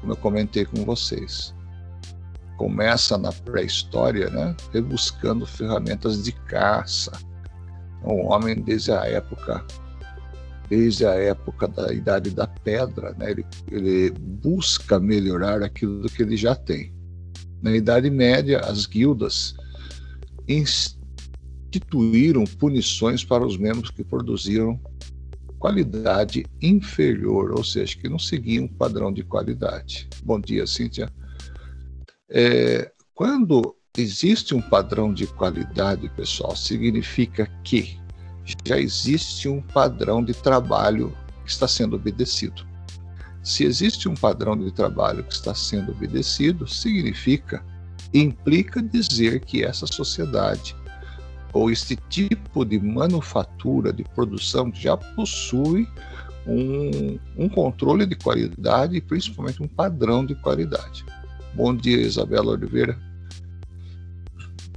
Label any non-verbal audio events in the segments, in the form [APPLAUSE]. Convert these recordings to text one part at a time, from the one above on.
como eu comentei com vocês. Começa na pré-história, né, rebuscando ferramentas de caça. O homem, desde a época desde a época da Idade da Pedra, né, ele, ele busca melhorar aquilo que ele já tem. Na Idade Média, as guildas instituíram punições para os membros que produziram qualidade inferior, ou seja, que não seguiam um padrão de qualidade. Bom dia, Cíntia. É, quando existe um padrão de qualidade, pessoal, significa que já existe um padrão de trabalho que está sendo obedecido. Se existe um padrão de trabalho que está sendo obedecido, significa, implica dizer que essa sociedade ou este tipo de manufatura, de produção, já possui um, um controle de qualidade e principalmente um padrão de qualidade. Bom dia, Isabela Oliveira.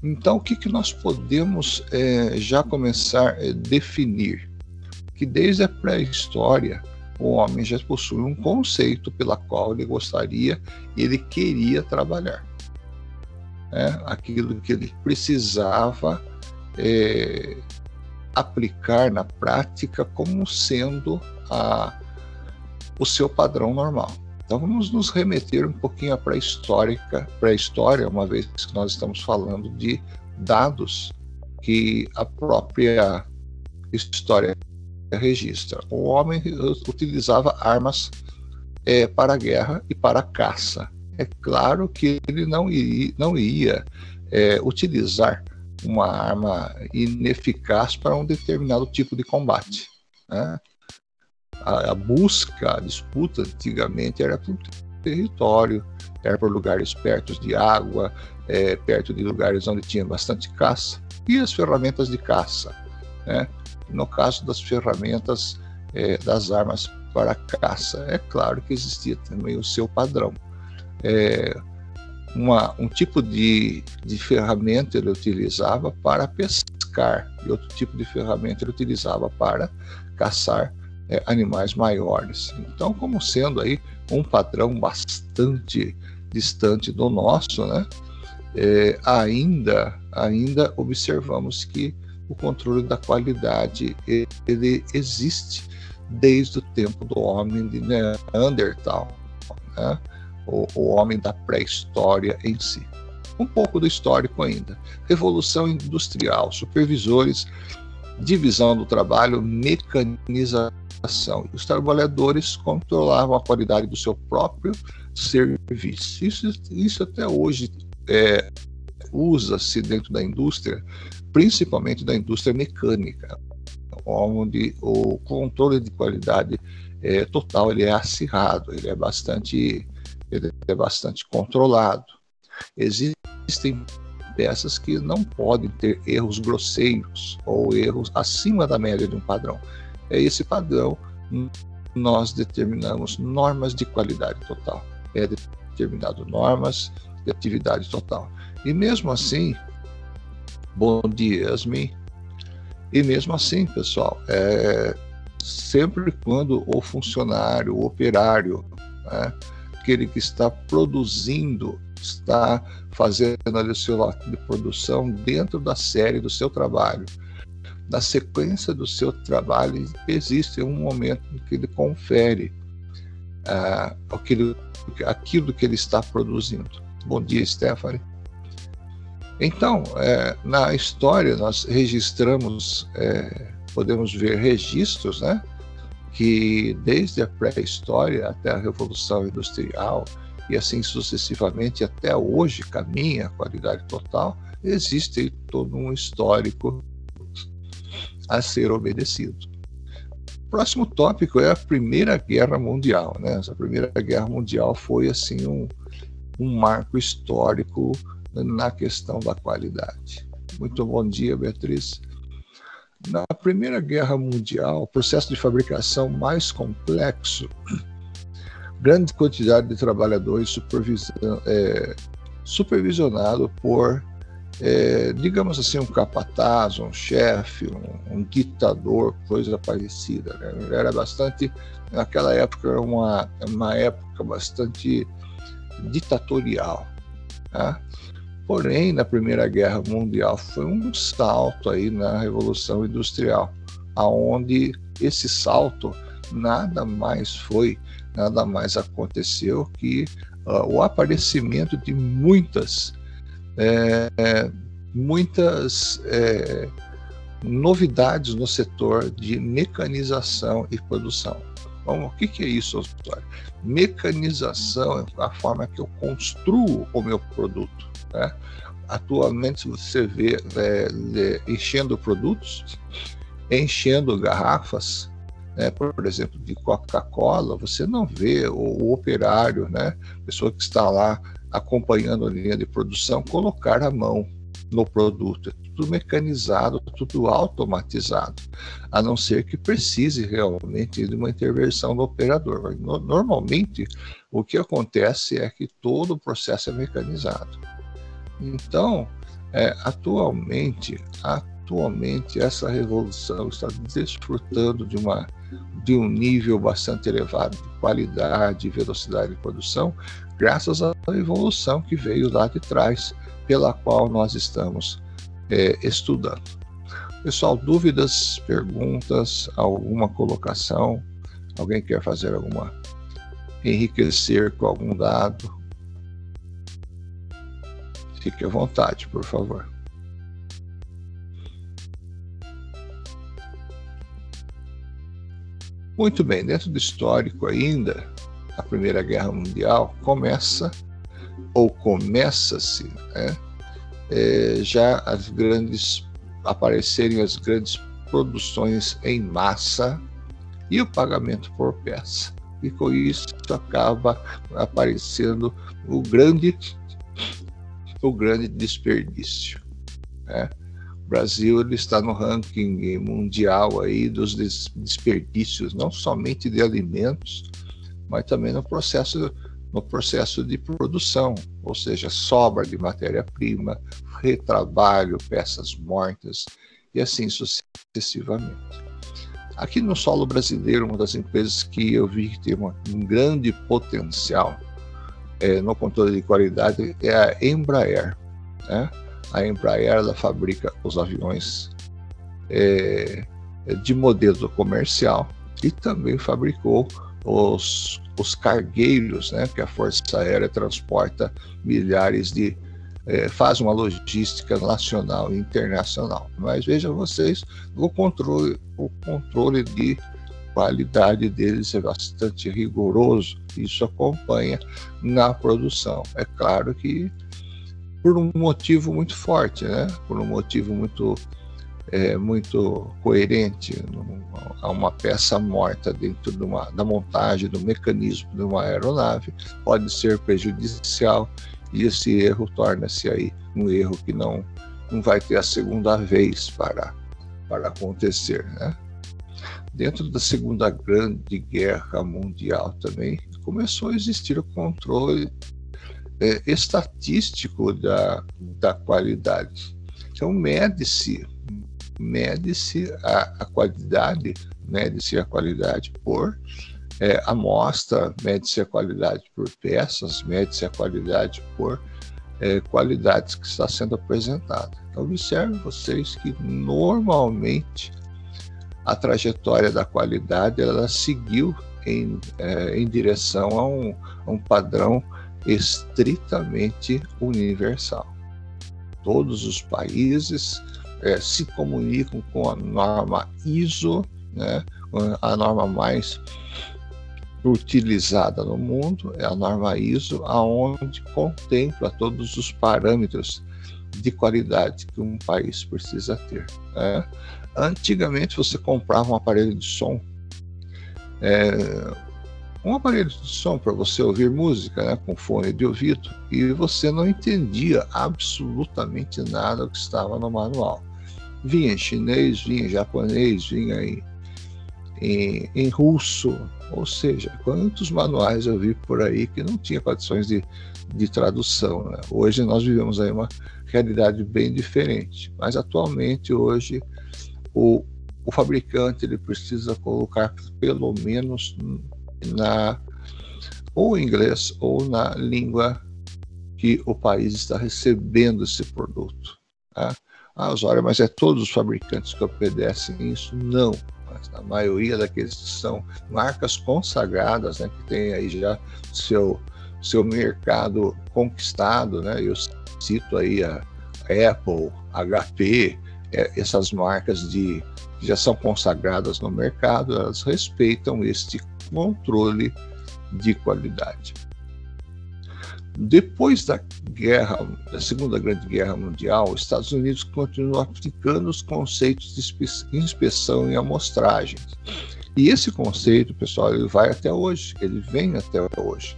Então, o que, que nós podemos é, já começar a definir? Que desde a pré-história, o homem já possui um conceito pela qual ele gostaria e ele queria trabalhar. É, aquilo que ele precisava é, aplicar na prática como sendo a, o seu padrão normal. Então vamos nos remeter um pouquinho à pré-história, pré-história, uma vez que nós estamos falando de dados que a própria história registra. O homem utilizava armas é, para a guerra e para a caça. É claro que ele não ia, não ia é, utilizar uma arma ineficaz para um determinado tipo de combate. Né? A, a, busca, a disputa antigamente era por território, era por lugares perto de água, é, perto de lugares onde tinha bastante caça, e as ferramentas de caça. Né? No caso das ferramentas é, das armas para caça, é claro que existia também o seu padrão. É, uma, um tipo de, de ferramenta ele utilizava para pescar e outro tipo de ferramenta ele utilizava para caçar é, animais maiores. Então, como sendo aí um padrão bastante distante do nosso, né? É, ainda, ainda observamos que o controle da qualidade ele existe desde o tempo do homem de Neandertal. Né? O, o homem da pré-história em si. Um pouco do histórico ainda. Revolução Industrial, supervisores, divisão do trabalho, mecanização. Os trabalhadores controlavam a qualidade do seu próprio serviço. Isso, isso até hoje é, usa-se dentro da indústria, principalmente da indústria mecânica, onde o controle de qualidade é, total ele é acirrado, ele é bastante ele é bastante controlado. Existem peças que não podem ter erros grosseiros ou erros acima da média de um padrão. É esse padrão nós determinamos normas de qualidade total. É determinado normas de atividade total. E mesmo assim, bom dia, Yasmin. E mesmo assim, pessoal, é, sempre quando o funcionário, o operário, né, aquele que está produzindo, está fazendo ali o seu lote de produção dentro da série do seu trabalho. Na sequência do seu trabalho, existe um momento em que ele confere ah, aquilo, aquilo que ele está produzindo. Bom dia, Stephanie. Então, é, na história, nós registramos, é, podemos ver registros, né? Que desde a pré-história até a Revolução Industrial e assim sucessivamente até hoje caminha a qualidade total, existe todo um histórico a ser obedecido. O próximo tópico é a Primeira Guerra Mundial. Né? Essa Primeira Guerra Mundial foi assim um, um marco histórico na questão da qualidade. Muito bom dia, Beatriz. Na Primeira Guerra Mundial, o processo de fabricação mais complexo, grande quantidade de trabalhadores é, supervisionado por é, digamos assim, um capataz, um chefe, um, um, ditador, coisa parecida. Né? Era bastante, naquela época, era uma, uma época bastante ditatorial. Tá? Porém, na Primeira Guerra Mundial foi um salto aí na Revolução Industrial, aonde esse salto nada mais foi, nada mais aconteceu que uh, o aparecimento de muitas é, muitas é, novidades no setor de mecanização e produção. O que, que é isso, Osório? Mecanização é a forma que eu construo o meu produto. Né? Atualmente você vê é, enchendo produtos, enchendo garrafas, né? por exemplo, de Coca-Cola, você não vê o, o operário, né? pessoa que está lá acompanhando a linha de produção, colocar a mão no produto. É tudo mecanizado, tudo automatizado, a não ser que precise realmente de uma intervenção do operador. Normalmente, o que acontece é que todo o processo é mecanizado. Então, é, atualmente, atualmente essa revolução está desfrutando de uma de um nível bastante elevado de qualidade e velocidade de produção, graças à evolução que veio lá de trás, pela qual nós estamos é, estudando. Pessoal, dúvidas, perguntas, alguma colocação? Alguém quer fazer alguma? Enriquecer com algum dado? Fique à vontade, por favor. Muito bem, dentro do histórico ainda, a Primeira Guerra Mundial começa, ou começa-se, né, é, já as grandes, aparecerem as grandes produções em massa e o pagamento por peça. E com isso acaba aparecendo o grande, o grande desperdício. Né? O Brasil ele está no ranking mundial aí dos desperdícios, não somente de alimentos, mas também no processo no processo de produção, ou seja, sobra de matéria-prima, retrabalho, peças mortas e assim sucessivamente. Aqui no solo brasileiro, uma das empresas que eu vi que tem um grande potencial é, no controle de qualidade é a Embraer. Né? A Embraer ela fabrica os aviões é, de modelo comercial e também fabricou os, os cargueiros, né, que a Força Aérea transporta milhares de. É, faz uma logística nacional e internacional. Mas vejam vocês, o controle, o controle de qualidade deles é bastante rigoroso. Isso acompanha na produção. É claro que por um motivo muito forte, né? Por um motivo muito é, muito coerente a uma peça morta dentro de uma, da montagem do mecanismo de uma aeronave pode ser prejudicial e esse erro torna-se aí um erro que não, não vai ter a segunda vez para, para acontecer, né? Dentro da Segunda Grande Guerra Mundial também começou a existir o controle é, estatístico da, da qualidade. Então, mede-se mede-se a, a, qualidade, mede-se a qualidade por é, amostra, mede-se a qualidade por peças, mede-se a qualidade por é, qualidades que está sendo apresentada. Então, observe vocês que normalmente a trajetória da qualidade ela seguiu em, é, em direção a um, a um padrão estritamente universal. Todos os países é, se comunicam com a norma ISO, né, a norma mais utilizada no mundo é a norma ISO, aonde contempla todos os parâmetros de qualidade que um país precisa ter. Né? Antigamente você comprava um aparelho de som, é, um aparelho de som para você ouvir música né, com fone de ouvido e você não entendia absolutamente nada que estava no manual vinha em chinês, vinha em japonês, vinha em, em, em russo, ou seja, quantos manuais eu vi por aí que não tinha condições de, de tradução. Né? Hoje nós vivemos aí uma realidade bem diferente, mas atualmente hoje o, o fabricante ele precisa colocar pelo menos na ou inglês ou na língua que o país está recebendo esse produto. Tá? Ah, Osório, mas é todos os fabricantes que obedecem isso? Não. Mas a maioria daqueles que são marcas consagradas, né, que tem aí já seu, seu mercado conquistado, né? Eu cito aí a Apple, HP, essas marcas de que já são consagradas no mercado, elas respeitam este controle de qualidade. Depois da guerra, da Segunda Grande Guerra Mundial, os Estados Unidos continuam aplicando os conceitos de inspeção e amostragens. E esse conceito, pessoal, ele vai até hoje, ele vem até hoje.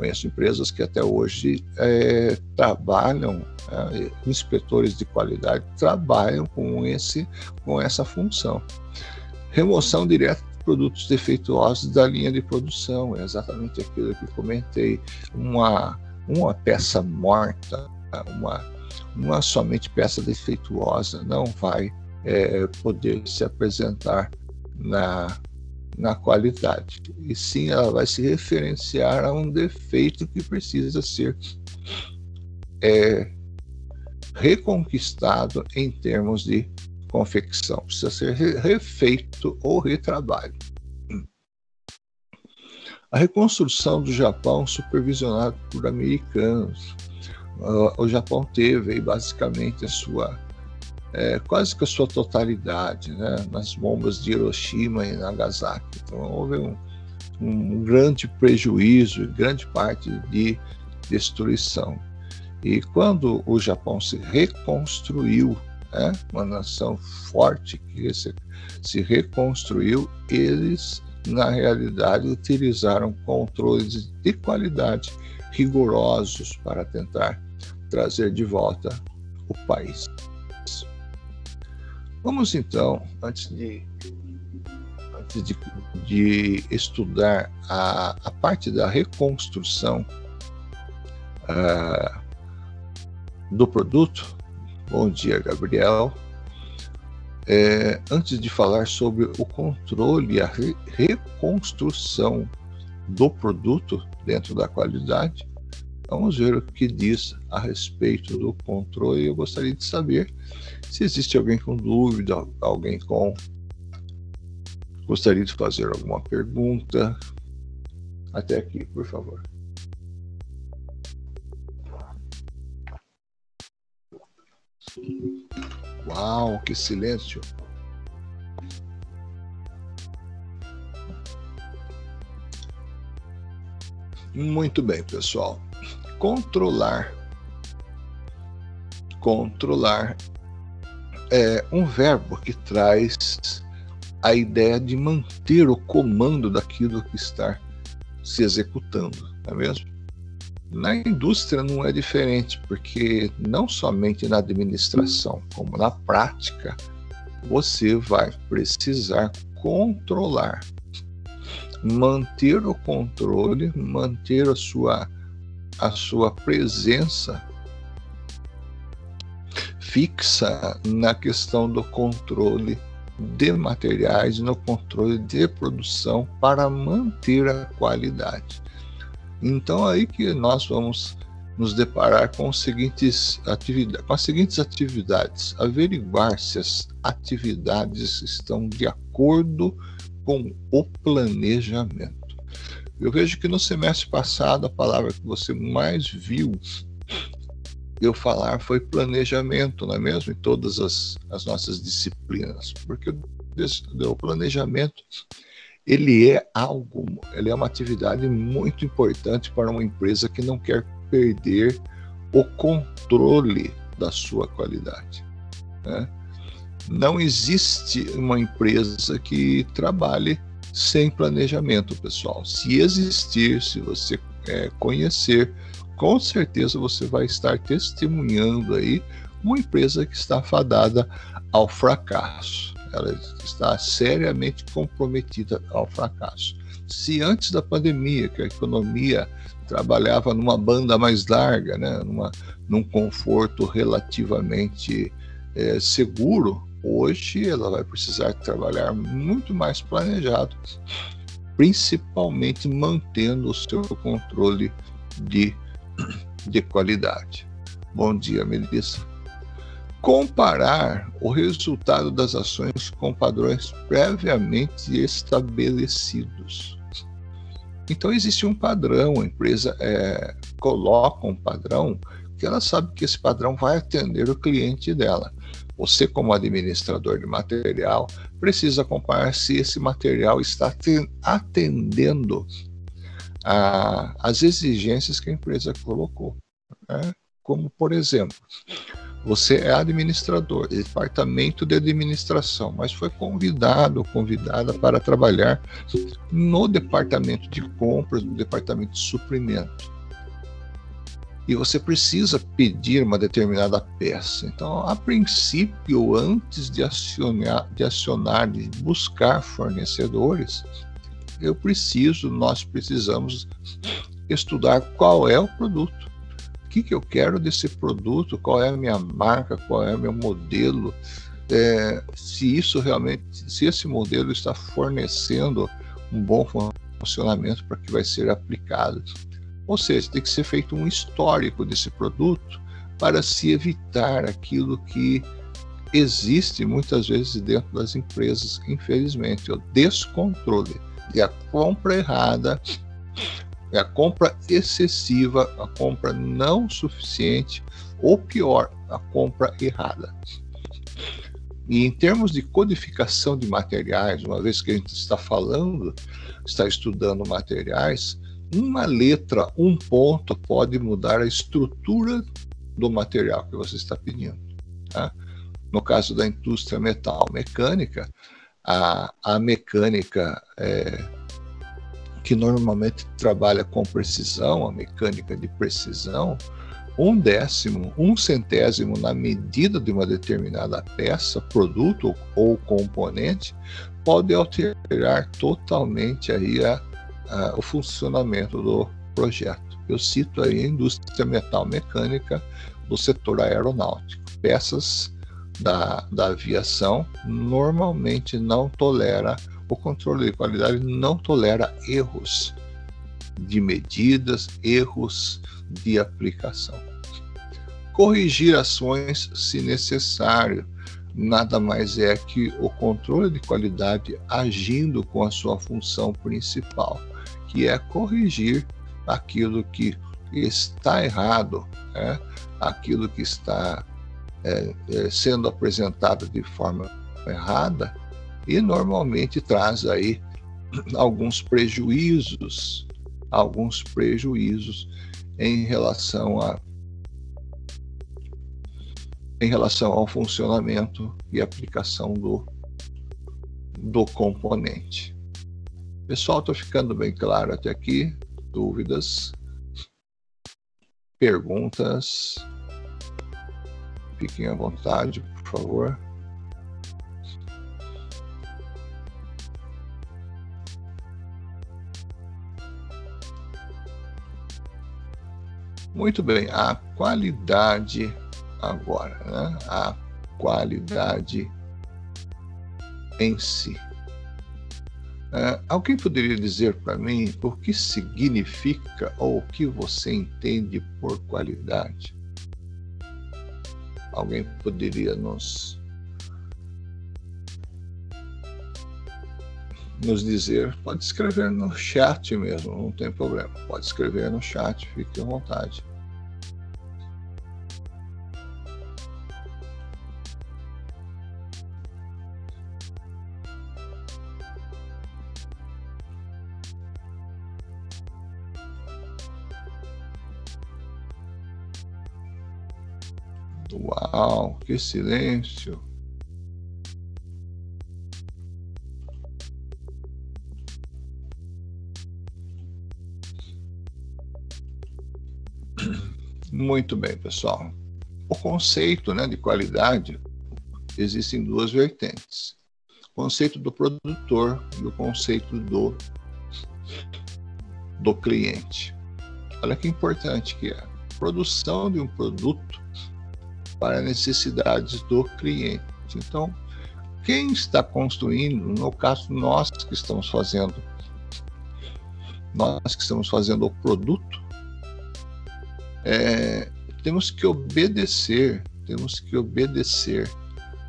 Conheço empresas que até hoje é, trabalham, é, inspetores de qualidade trabalham com, esse, com essa função. Remoção direta produtos defeituosos da linha de produção. É exatamente aquilo que comentei. Uma, uma peça morta, uma, uma somente peça defeituosa não vai é, poder se apresentar na, na qualidade. E sim, ela vai se referenciar a um defeito que precisa ser é, reconquistado em termos de confecção, precisa ser refeito ou retrabalho. A reconstrução do Japão, supervisionado por americanos, o Japão teve basicamente a sua é, quase que a sua totalidade, né, nas bombas de Hiroshima e Nagasaki. Então houve um, um grande prejuízo, grande parte de destruição. E quando o Japão se reconstruiu né? uma nação forte que se, se reconstruiu, eles, na realidade, utilizaram controles de qualidade rigorosos para tentar trazer de volta o país. Vamos então, antes de, antes de, de estudar a, a parte da reconstrução uh, do produto, Bom dia, Gabriel. É, antes de falar sobre o controle e a re reconstrução do produto dentro da qualidade, vamos ver o que diz a respeito do controle. Eu gostaria de saber se existe alguém com dúvida, alguém com gostaria de fazer alguma pergunta. Até aqui, por favor. Uau, que silêncio! Muito bem, pessoal. Controlar. Controlar é um verbo que traz a ideia de manter o comando daquilo que está se executando, não é mesmo? Na indústria não é diferente, porque não somente na administração, como na prática, você vai precisar controlar, manter o controle, manter a sua, a sua presença fixa na questão do controle de materiais, no controle de produção para manter a qualidade. Então aí que nós vamos nos deparar com, seguintes atividades, com as seguintes atividades: averiguar se as atividades estão de acordo com o planejamento. Eu vejo que no semestre passado a palavra que você mais viu eu falar foi planejamento, não é mesmo? Em todas as, as nossas disciplinas, porque o planejamento ele é algo, ele é uma atividade muito importante para uma empresa que não quer perder o controle da sua qualidade. Né? Não existe uma empresa que trabalhe sem planejamento, pessoal. Se existir, se você é, conhecer, com certeza você vai estar testemunhando aí uma empresa que está fadada ao fracasso. ela está seriamente comprometida ao fracasso. Se antes da pandemia, que a economia trabalhava numa banda mais larga, né, numa, num conforto relativamente é, seguro, hoje ela vai precisar trabalhar muito mais planejado, principalmente mantendo o seu controle de, de qualidade. Bom dia, Melissa. Comparar o resultado das ações com padrões previamente estabelecidos. Então, existe um padrão, a empresa é, coloca um padrão que ela sabe que esse padrão vai atender o cliente dela. Você, como administrador de material, precisa comparar se esse material está atendendo às exigências que a empresa colocou. Né? Como, por exemplo, você é administrador, departamento de administração, mas foi convidado ou convidada para trabalhar no departamento de compras, no departamento de suprimento. E você precisa pedir uma determinada peça. Então, a princípio, antes de acionar, de acionar, de buscar fornecedores, eu preciso, nós precisamos estudar qual é o produto. Que, que eu quero desse produto, qual é a minha marca, qual é o meu modelo, é, se isso realmente, se esse modelo está fornecendo um bom funcionamento para que vai ser aplicado. Ou seja, tem que ser feito um histórico desse produto para se evitar aquilo que existe muitas vezes dentro das empresas, infelizmente, o descontrole e a compra errada é a compra excessiva, a compra não suficiente, ou pior, a compra errada. E em termos de codificação de materiais, uma vez que a gente está falando, está estudando materiais, uma letra, um ponto pode mudar a estrutura do material que você está pedindo. Tá? No caso da indústria metal mecânica, a, a mecânica é, que normalmente trabalha com precisão, a mecânica de precisão, um décimo, um centésimo na medida de uma determinada peça, produto ou componente, pode alterar totalmente aí a, a, o funcionamento do projeto. Eu cito aí a indústria metal mecânica do setor aeronáutico. Peças da, da aviação normalmente não tolera o controle de qualidade não tolera erros de medidas, erros de aplicação. Corrigir ações se necessário, nada mais é que o controle de qualidade agindo com a sua função principal, que é corrigir aquilo que está errado, né? aquilo que está é, é, sendo apresentado de forma errada e normalmente traz aí alguns prejuízos, alguns prejuízos em relação a em relação ao funcionamento e aplicação do, do componente. Pessoal, estou ficando bem claro até aqui? Dúvidas? Perguntas? Fiquem à vontade, por favor. Muito bem, a qualidade agora, né? a qualidade em si. É, alguém poderia dizer para mim o que significa ou o que você entende por qualidade? Alguém poderia nos nos dizer, pode escrever no chat mesmo, não tem problema. Pode escrever no chat, fique à vontade. Uau, que silêncio! Muito bem, pessoal. O conceito né, de qualidade existem duas vertentes. conceito do produtor e o conceito do, do cliente. Olha que importante que é. Produção de um produto para necessidades do cliente. Então, quem está construindo, no caso nós que estamos fazendo, nós que estamos fazendo o produto, é, temos que obedecer, temos que obedecer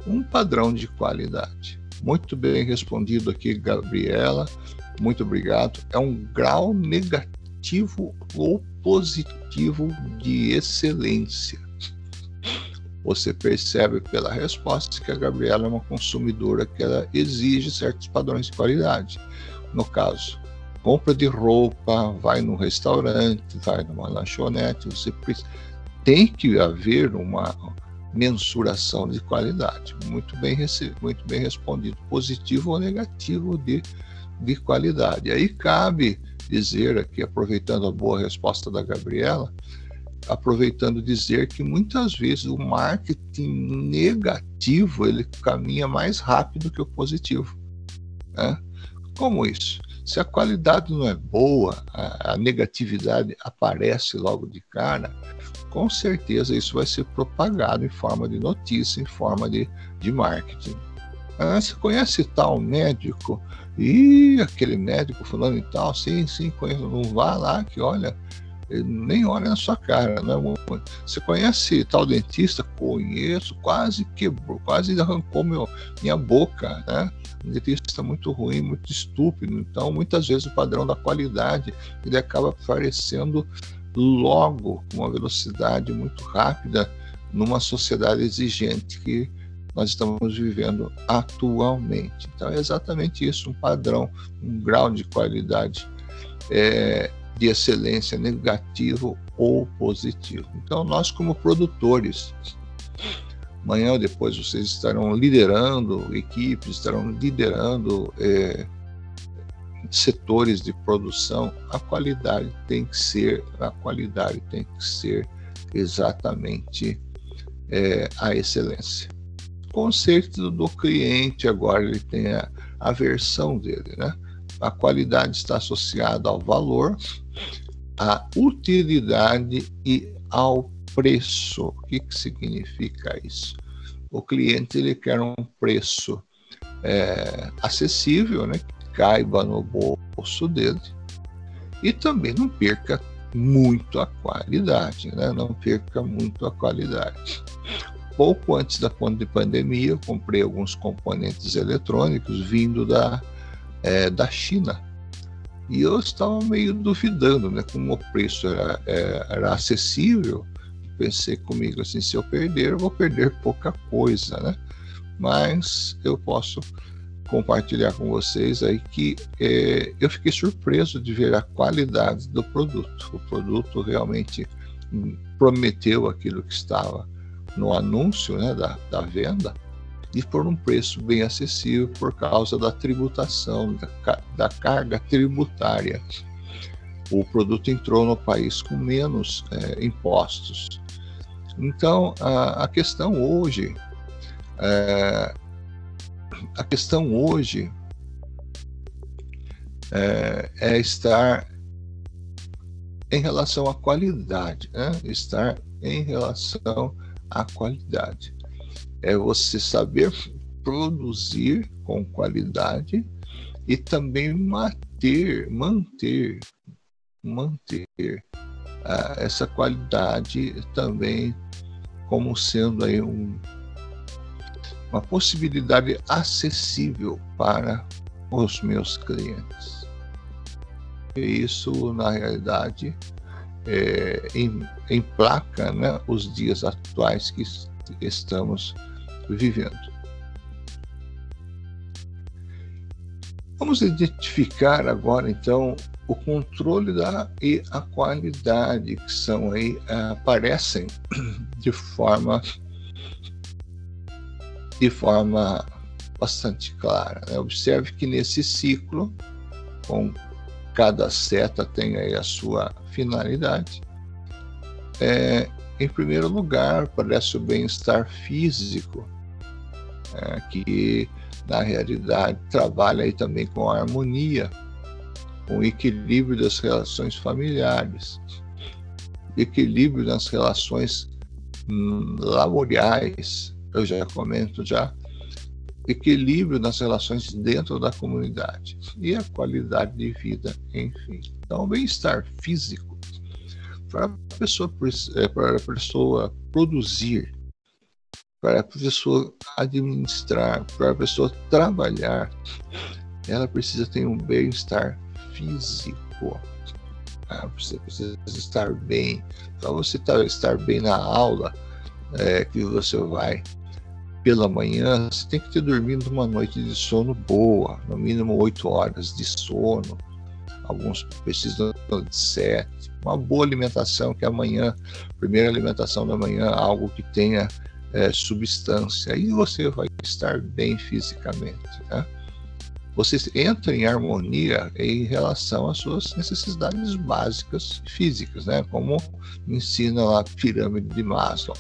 um padrão de qualidade. Muito bem respondido aqui, Gabriela. Muito obrigado. É um grau negativo ou positivo de excelência. Você percebe pela resposta que a Gabriela é uma consumidora que ela exige certos padrões de qualidade. No caso, compra de roupa, vai num restaurante, vai numa lanchonete, você tem que haver uma mensuração de qualidade. Muito bem, muito bem respondido, positivo ou negativo de, de qualidade. Aí cabe dizer aqui, aproveitando a boa resposta da Gabriela, aproveitando dizer que muitas vezes o marketing negativo ele caminha mais rápido que o positivo. Né? Como isso? Se a qualidade não é boa, a, a negatividade aparece logo de cara, com certeza isso vai ser propagado em forma de notícia, em forma de, de marketing. Ah, você conhece tal médico? E aquele médico falando e tal, sim, sim, conheço. Não vá lá que olha, nem olha na sua cara. Né? Você conhece tal dentista? Conheço, quase quebrou, quase arrancou meu, minha boca. Né? Um dentista muito ruim, muito estúpido. Então, muitas vezes o padrão da qualidade ele acaba aparecendo logo, com uma velocidade muito rápida, numa sociedade exigente que nós estamos vivendo atualmente. Então, é exatamente isso: um padrão, um grau de qualidade. É, de excelência negativo ou positivo. Então, nós, como produtores, amanhã ou depois vocês estarão liderando equipes, estarão liderando é, setores de produção. A qualidade tem que ser, a qualidade tem que ser exatamente é, a excelência. Conceito do cliente agora ele tem a, a versão dele, né? A qualidade está associada ao valor, à utilidade e ao preço. O que, que significa isso? O cliente ele quer um preço é, acessível, né, que caiba no bolso dele e também não perca muito a qualidade, né? não perca muito a qualidade. Pouco antes da pandemia, eu comprei alguns componentes eletrônicos vindo da é, da China. E eu estava meio duvidando, né? Como o preço era, é, era acessível, pensei comigo assim, se eu perder, eu vou perder pouca coisa, né? Mas eu posso compartilhar com vocês aí que é, eu fiquei surpreso de ver a qualidade do produto. O produto realmente prometeu aquilo que estava no anúncio né, da, da venda e por um preço bem acessível por causa da tributação, da, da carga tributária. O produto entrou no país com menos é, impostos. Então, a, a questão hoje, é, a questão hoje é, é, estar em relação à qualidade, né? estar em relação à qualidade é você saber produzir com qualidade e também manter, manter, manter uh, essa qualidade também como sendo aí um, uma possibilidade acessível para os meus clientes. E isso, na realidade, é, em, emplaca né, os dias atuais que estamos vivendo. Vamos identificar agora então o controle da e a qualidade que são aí aparecem de forma de forma bastante clara. Né? Observe que nesse ciclo, com cada seta tem aí a sua finalidade. É, em primeiro lugar, parece o bem-estar físico, é, que na realidade, trabalha aí também com a harmonia, com o equilíbrio das relações familiares, equilíbrio nas relações hum, laboriais, eu já comento já, equilíbrio nas relações dentro da comunidade e a qualidade de vida, enfim. Então, o bem-estar físico para a pessoa, é, para a pessoa produzir, para a pessoa administrar, para a pessoa trabalhar, ela precisa ter um bem-estar físico. Ah, você precisa estar bem. Para você estar bem na aula é, que você vai pela manhã, você tem que ter dormido uma noite de sono boa, no mínimo oito horas de sono. Alguns precisam de sete. Uma boa alimentação, que amanhã, primeira alimentação da manhã, algo que tenha é, substância. Aí você vai estar bem fisicamente. Né? Você entra em harmonia em relação às suas necessidades básicas físicas, né? como ensina a pirâmide de Maslow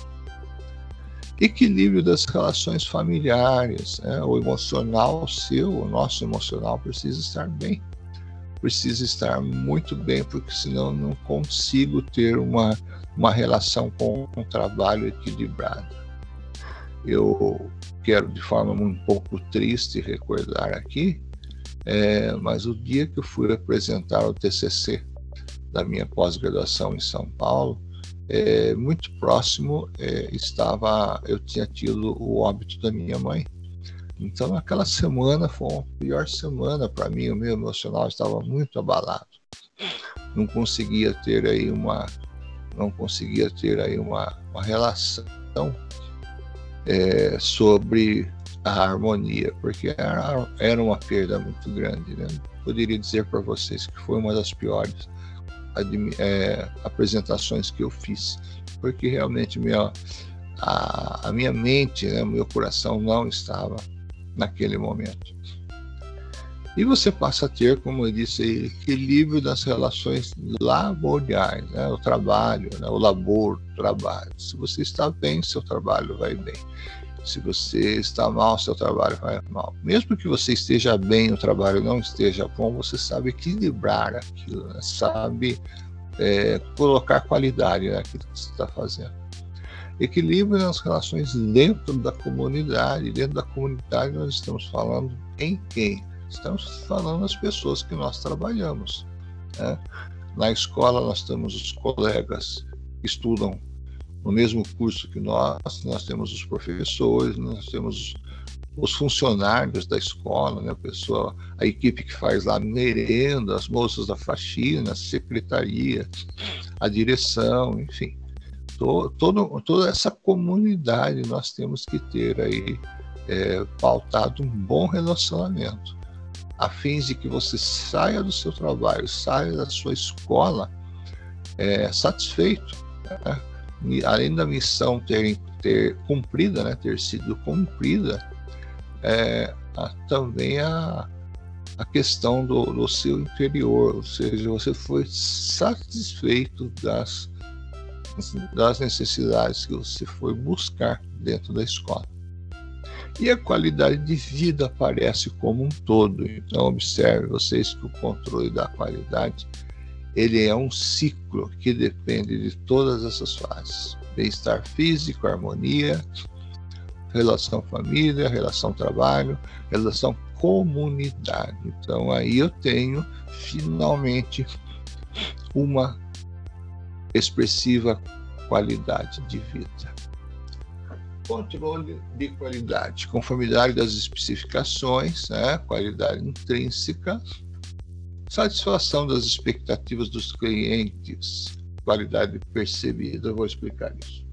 equilíbrio das relações familiares, né? o emocional seu, o nosso emocional precisa estar bem, precisa estar muito bem, porque senão não consigo ter uma, uma relação com um trabalho equilibrado. Eu quero de forma um pouco triste recordar aqui, é, mas o dia que eu fui apresentar o TCC da minha pós-graduação em São Paulo, é, muito próximo é, estava, eu tinha tido o óbito da minha mãe. Então, aquela semana foi a pior semana para mim. O meu emocional estava muito abalado. Não conseguia ter aí uma, não conseguia ter aí uma, uma relação é, sobre a harmonia, porque era, era uma perda muito grande. Né? Poderia dizer para vocês que foi uma das piores é, apresentações que eu fiz, porque realmente minha, a, a minha mente, né, meu coração não estava naquele momento. E você passa a ter, como eu disse, equilíbrio das relações laboriais, né? o trabalho, né? o labor, o trabalho. Se você está bem, seu trabalho vai bem. Se você está mal, seu trabalho vai mal. Mesmo que você esteja bem, o trabalho não esteja bom, você sabe equilibrar aquilo, né? sabe é, colocar qualidade naquilo que você está fazendo. Equilíbrio nas relações dentro da comunidade. Dentro da comunidade, nós estamos falando em quem? Estamos falando das pessoas que nós trabalhamos. Né? Na escola, nós temos os colegas que estudam no mesmo curso que nós, nós temos os professores, nós temos os funcionários da escola, né, a pessoa, a equipe que faz lá merenda, as moças da faxina, a secretaria, a direção, enfim, to, todo, toda essa comunidade nós temos que ter aí é, pautado um bom relacionamento, a fim de que você saia do seu trabalho, saia da sua escola é, satisfeito, né? além da missão ter, ter cumprida, né, ter sido cumprida, é, a, também a, a questão do, do seu interior, ou seja, você foi satisfeito das, das necessidades que você foi buscar dentro da escola. E a qualidade de vida aparece como um todo. Então, observe vocês que o controle da qualidade ele é um ciclo que depende de todas essas fases: bem-estar físico, harmonia, relação família, relação trabalho, relação comunidade. Então aí eu tenho finalmente uma expressiva qualidade de vida. Controle de qualidade, conformidade das especificações, né? qualidade intrínseca, Satisfação das expectativas dos clientes, qualidade percebida. Eu vou explicar isso.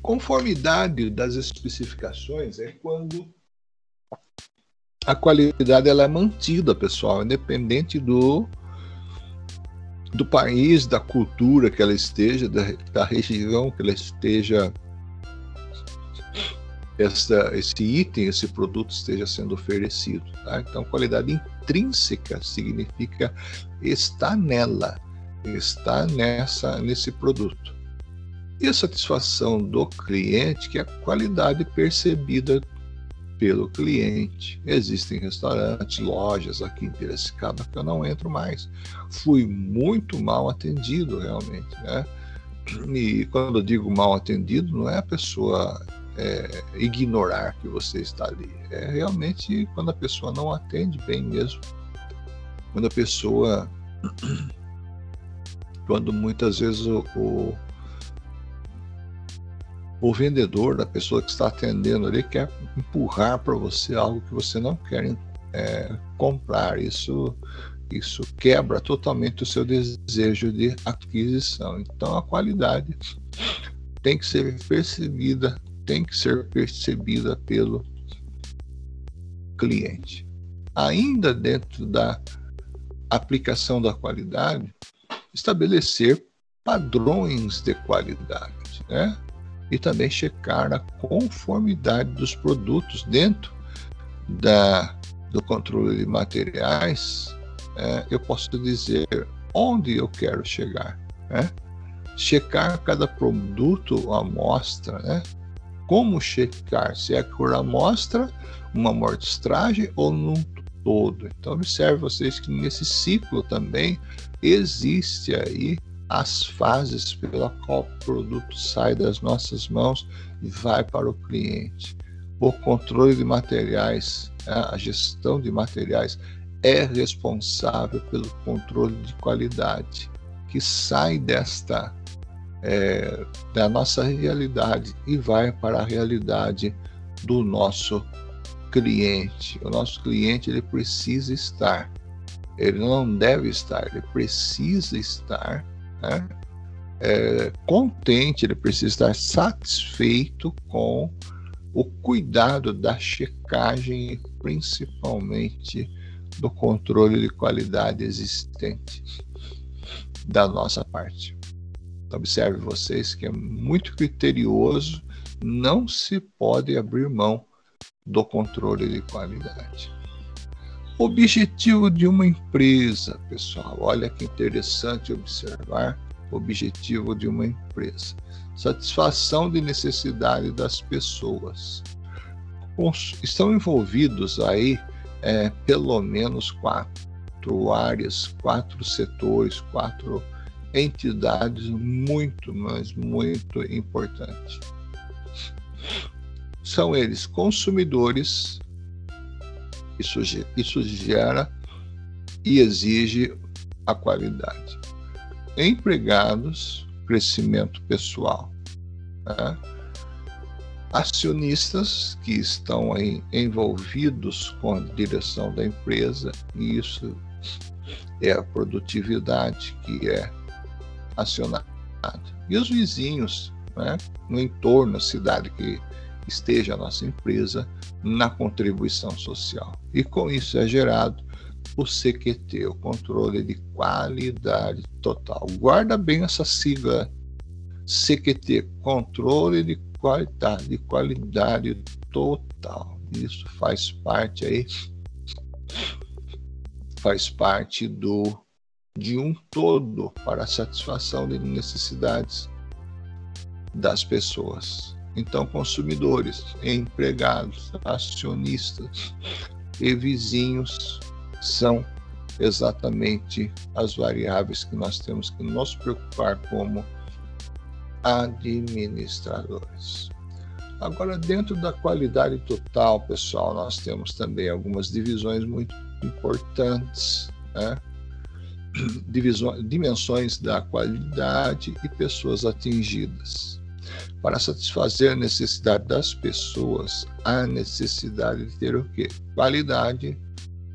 Conformidade das especificações é quando a qualidade ela é mantida, pessoal, independente do do país, da cultura que ela esteja, da, da região que ela esteja essa, esse item, esse produto esteja sendo oferecido. Tá? Então, qualidade intrínseca significa está nela, está nessa nesse produto. E a satisfação do cliente, que é a qualidade percebida pelo cliente. Existem restaurantes, lojas aqui em Piracicaba que eu não entro mais. Fui muito mal atendido, realmente. Né? E quando eu digo mal atendido, não é a pessoa é, ignorar que você está ali. É realmente quando a pessoa não atende bem mesmo. Quando a pessoa. [CLEARS THROAT] Quando muitas vezes o, o o vendedor, da pessoa que está atendendo ali, quer empurrar para você algo que você não quer é, comprar. Isso, isso quebra totalmente o seu desejo de aquisição. Então, a qualidade tem que ser percebida, tem que ser percebida pelo cliente. Ainda dentro da aplicação da qualidade, estabelecer padrões de qualidade, né? E também checar a conformidade dos produtos dentro da, do controle de materiais. É, eu posso dizer onde eu quero chegar. Né? Checar cada produto amostra, né? Como checar? Se é por amostra, uma amostragem ou num todo. Então observe vocês que nesse ciclo também existe aí as fases pela qual o produto sai das nossas mãos e vai para o cliente. O controle de materiais, a gestão de materiais é responsável pelo controle de qualidade que sai desta é, da nossa realidade e vai para a realidade do nosso cliente. O nosso cliente ele precisa estar, ele não deve estar, ele precisa estar né? é, contente, ele precisa estar satisfeito com o cuidado da checagem principalmente do controle de qualidade existente da nossa parte. Observe vocês que é muito criterioso, não se pode abrir mão do controle de qualidade. Objetivo de uma empresa, pessoal. Olha que interessante observar objetivo de uma empresa. Satisfação de necessidade das pessoas. Estão envolvidos aí é, pelo menos quatro áreas, quatro setores, quatro entidades muito, mas muito importantes. São eles consumidores, isso, isso gera e exige a qualidade. Empregados, crescimento pessoal. Né? Acionistas que estão aí envolvidos com a direção da empresa, e isso é a produtividade que é acionada. E os vizinhos, né? no entorno, a cidade que esteja a nossa empresa na contribuição social. E com isso é gerado o CQT, o controle de qualidade total. Guarda bem essa sigla CQT, controle de qualidade, de qualidade total. Isso faz parte aí faz parte do de um todo para a satisfação de necessidades das pessoas. Então, consumidores, empregados, acionistas e vizinhos são exatamente as variáveis que nós temos que nos preocupar como administradores. Agora, dentro da qualidade total, pessoal, nós temos também algumas divisões muito importantes, né? Divisões, dimensões da qualidade e pessoas atingidas. Para satisfazer a necessidade das pessoas, há necessidade de ter o quê? Qualidade,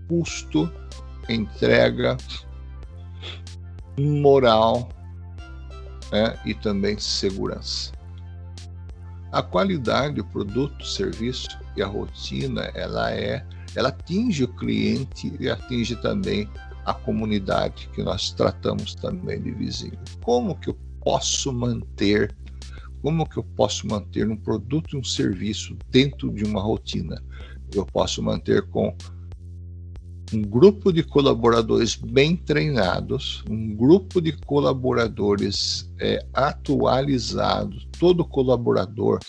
custo, entrega, moral né? e também segurança. A qualidade do produto, serviço e a rotina, ela é, ela atinge o cliente e atinge também a comunidade que nós tratamos também de vizinho. Como que eu posso manter como que eu posso manter um produto e um serviço dentro de uma rotina? Eu posso manter com um grupo de colaboradores bem treinados, um grupo de colaboradores é, atualizados, todo colaborador,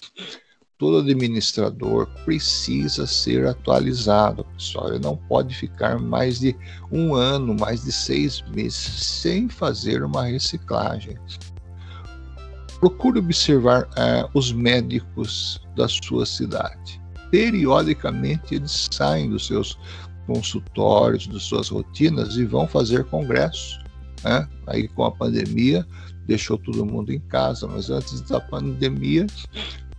todo administrador precisa ser atualizado, pessoal. Ele não pode ficar mais de um ano, mais de seis meses sem fazer uma reciclagem. Procure observar é, os médicos da sua cidade. Periodicamente eles saem dos seus consultórios, das suas rotinas e vão fazer congresso. Né? Aí com a pandemia deixou todo mundo em casa, mas antes da pandemia,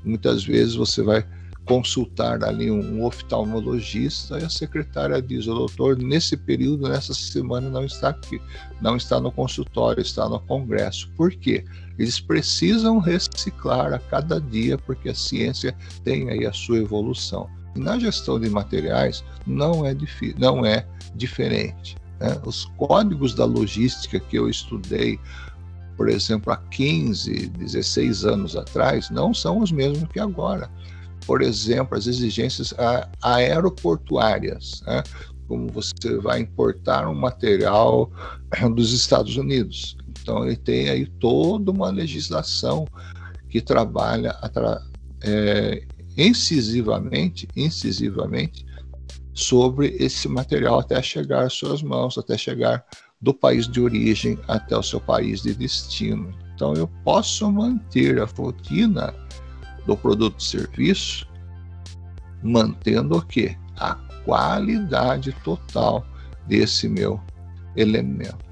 muitas vezes você vai consultar ali um, oftalmologista e a secretária diz: o doutor, nesse período, nessa semana, não está aqui, não está no consultório, está no congresso. Por quê? Eles precisam reciclar a cada dia, porque a ciência tem aí a sua evolução. E na gestão de materiais não é, não é diferente. Né? Os códigos da logística que eu estudei, por exemplo, há 15, 16 anos atrás, não são os mesmos que agora. Por exemplo, as exigências aeroportuárias, né? como você vai importar um material dos Estados Unidos. Então, ele tem aí toda uma legislação que trabalha é, incisivamente, incisivamente sobre esse material até chegar às suas mãos, até chegar do país de origem até o seu país de destino. Então eu posso manter a rotina do produto e serviço mantendo o quê? A qualidade total desse meu elemento.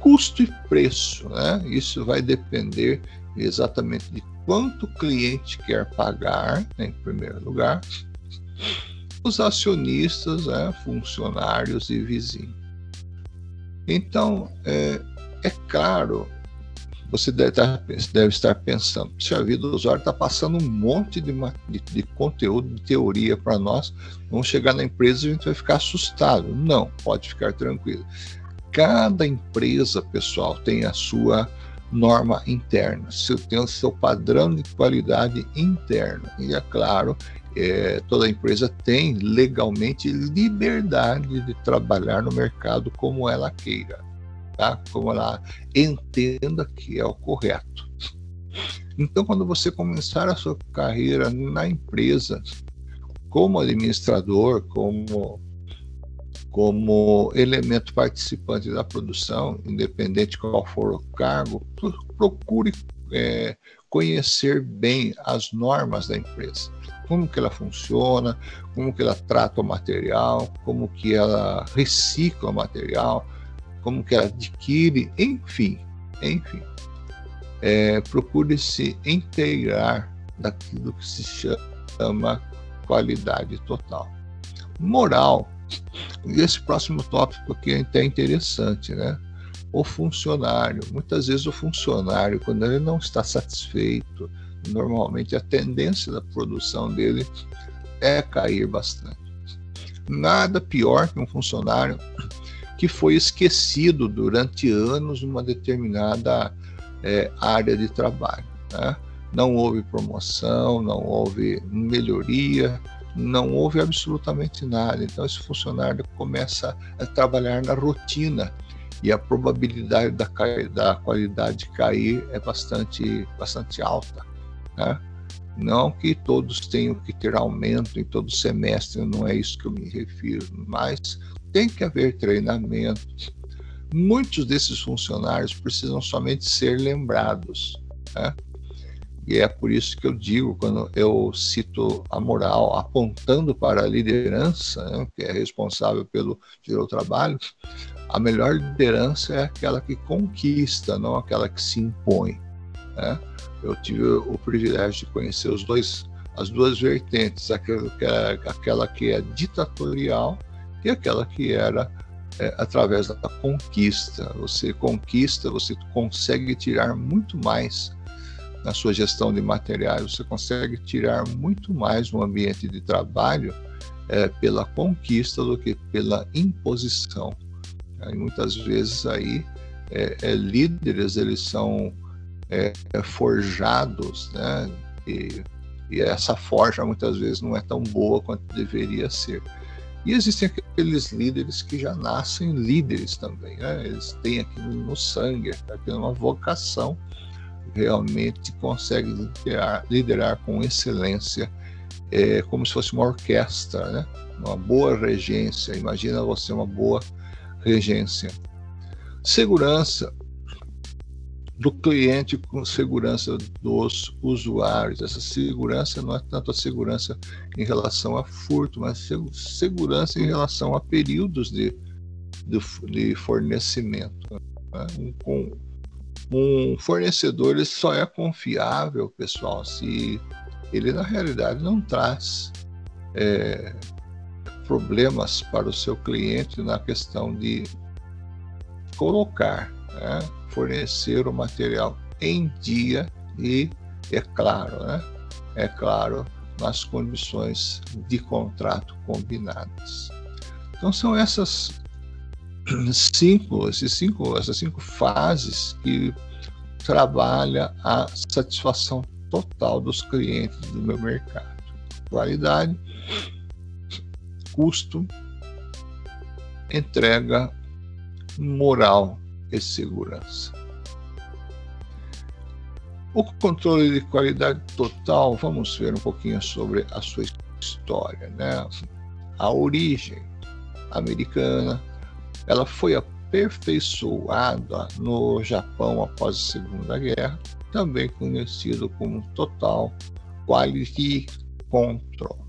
Custo e preço, né? Isso vai depender exatamente de quanto o cliente quer pagar, né, em primeiro lugar, os acionistas, né, funcionários e vizinhos. Então, é, é claro, você deve estar, deve estar pensando, vida do usuário está passando um monte de, de, de conteúdo, de teoria para nós, vamos chegar na empresa e a gente vai ficar assustado. Não, pode ficar tranquilo. Cada empresa, pessoal, tem a sua norma interna, tem o seu padrão de qualidade interna. E é claro, é, toda empresa tem legalmente liberdade de trabalhar no mercado como ela queira, tá? como ela entenda que é o correto. Então, quando você começar a sua carreira na empresa, como administrador, como como elemento participante da produção, independente qual for o cargo, procure é, conhecer bem as normas da empresa, como que ela funciona, como que ela trata o material, como que ela recicla o material, como que ela adquire, enfim, enfim. É, procure se inteirar daquilo que se chama qualidade total. Moral e esse próximo tópico aqui é até interessante, né? O funcionário. Muitas vezes o funcionário, quando ele não está satisfeito, normalmente a tendência da produção dele é cair bastante. Nada pior que um funcionário que foi esquecido durante anos numa determinada é, área de trabalho. Né? Não houve promoção, não houve melhoria, não houve absolutamente nada. Então, esse funcionário começa a trabalhar na rotina e a probabilidade da, da qualidade cair é bastante, bastante alta. Né? Não que todos tenham que ter aumento em todo semestre, não é isso que eu me refiro, mas tem que haver treinamento. Muitos desses funcionários precisam somente ser lembrados. Né? E é por isso que eu digo, quando eu cito a moral apontando para a liderança, né, que é responsável pelo, pelo trabalho, a melhor liderança é aquela que conquista, não aquela que se impõe. Né? Eu tive o privilégio de conhecer os dois, as duas vertentes, aquela que é, aquela que é ditatorial e aquela que era é, através da conquista. Você conquista, você consegue tirar muito mais na sua gestão de materiais, você consegue tirar muito mais no ambiente de trabalho é, pela conquista do que pela imposição. E muitas vezes aí é, é, líderes eles são é, é, forjados, né? E, e essa forja muitas vezes não é tão boa quanto deveria ser. E existem aqueles líderes que já nascem líderes também, né? eles têm aquilo no sangue, aquilo uma vocação, realmente conseguem liderar, liderar com excelência, é, como se fosse uma orquestra, né? uma boa regência. Imagina você uma boa regência. Segurança do cliente com segurança dos usuários. Essa segurança não é tanto a segurança em relação a furto, mas segurança em relação a períodos de, de, de fornecimento. Né? Um, um fornecedor ele só é confiável, pessoal, se ele na realidade não traz é, problemas para o seu cliente na questão de colocar né, fornecer o material em dia e, é claro, né, é claro, nas condições de contrato combinadas. Então são essas cinco, esses cinco, essas cinco fases que trabalha a satisfação total dos clientes do meu mercado. Qualidade, custo, entrega, moral segurança. O controle de qualidade total, vamos ver um pouquinho sobre a sua história, né? A origem americana, ela foi aperfeiçoada no Japão após a Segunda Guerra, também conhecido como Total Quality Control.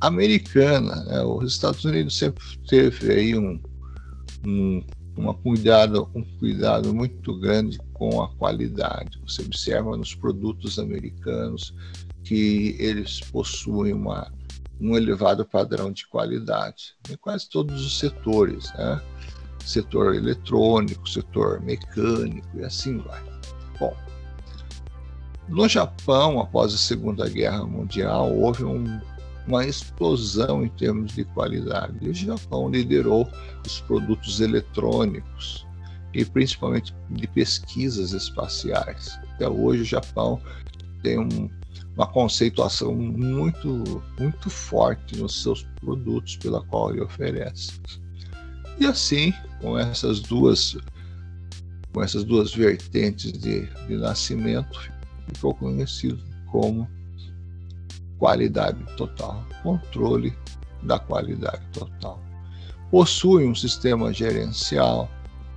Americana, né? os Estados Unidos sempre teve aí um, um uma cuidado, um cuidado muito grande com a qualidade. Você observa nos produtos americanos que eles possuem uma, um elevado padrão de qualidade em quase todos os setores, né? Setor eletrônico, setor mecânico e assim vai. Bom, no Japão, após a Segunda Guerra Mundial, houve um uma explosão em termos de qualidade. E o Japão liderou os produtos eletrônicos e principalmente de pesquisas espaciais. Até hoje o Japão tem um, uma conceituação muito, muito forte nos seus produtos pela qual ele oferece. E assim, com essas duas, com essas duas vertentes de, de nascimento, ficou conhecido como qualidade total, controle da qualidade total. Possui um sistema gerencial,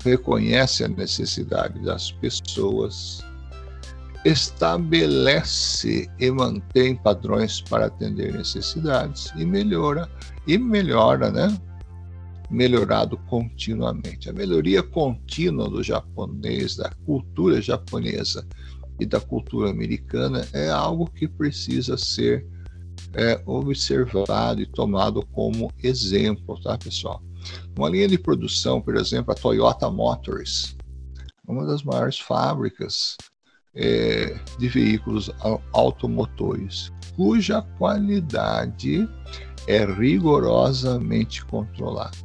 reconhece a necessidade das pessoas, estabelece e mantém padrões para atender necessidades e melhora e melhora, né? Melhorado continuamente. A melhoria contínua do japonês, da cultura japonesa e da cultura americana é algo que precisa ser é, observado e tomado como exemplo, tá, pessoal? Uma linha de produção, por exemplo, a Toyota Motors, uma das maiores fábricas é, de veículos automotores, cuja qualidade é rigorosamente controlada.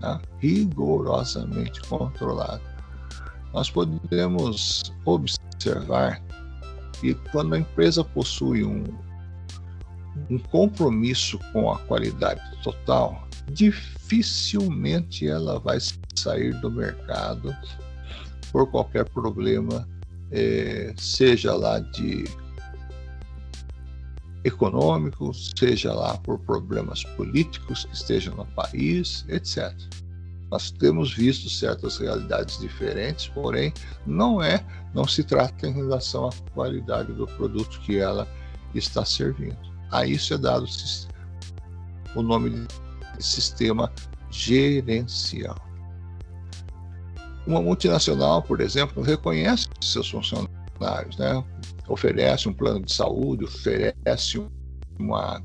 Tá? Rigorosamente controlada. Nós podemos observar que quando a empresa possui um, um compromisso com a qualidade total, dificilmente ela vai sair do mercado por qualquer problema, é, seja lá de econômico, seja lá por problemas políticos que estejam no país, etc. Nós temos visto certas realidades diferentes, porém não é, não se trata em relação à qualidade do produto que ela está servindo. A isso é dado o nome de sistema gerencial. Uma multinacional, por exemplo, reconhece seus funcionários, né? oferece um plano de saúde, oferece uma,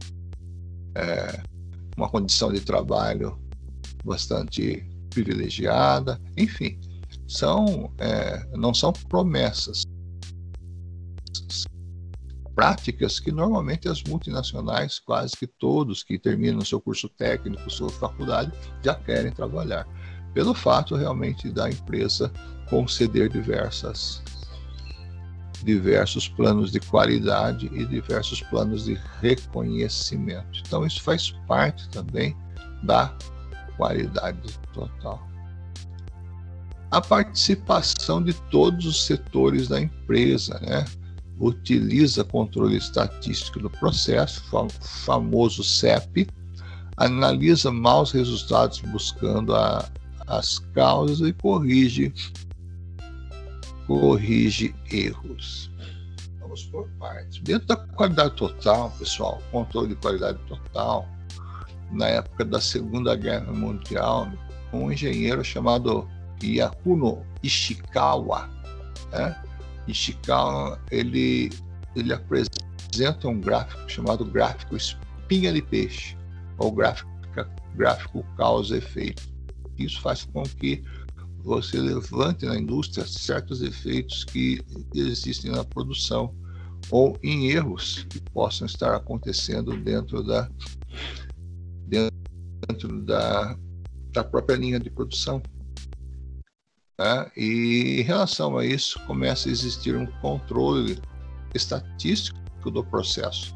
é, uma condição de trabalho bastante privilegiada, enfim, são, é, não são promessas, práticas que normalmente as multinacionais, quase que todos que terminam seu curso técnico, sua faculdade, já querem trabalhar, pelo fato realmente da empresa conceder diversas diversos planos de qualidade e diversos planos de reconhecimento. Então isso faz parte também da qualidade total. A participação de todos os setores da empresa, né? Utiliza controle estatístico do processo, famoso CEP, analisa maus resultados buscando a, as causas e corrige corrige erros. Vamos por partes. Dentro da qualidade total, pessoal, controle de qualidade total, na época da Segunda Guerra Mundial, um engenheiro chamado Yakuno Ishikawa. Né? Ishikawa ele, ele apresenta um gráfico chamado gráfico espinha de peixe, ou gráfico, gráfico causa-efeito. Isso faz com que você levante na indústria certos efeitos que existem na produção ou em erros que possam estar acontecendo dentro da dentro da, da própria linha de produção. Né? E em relação a isso, começa a existir um controle estatístico do processo,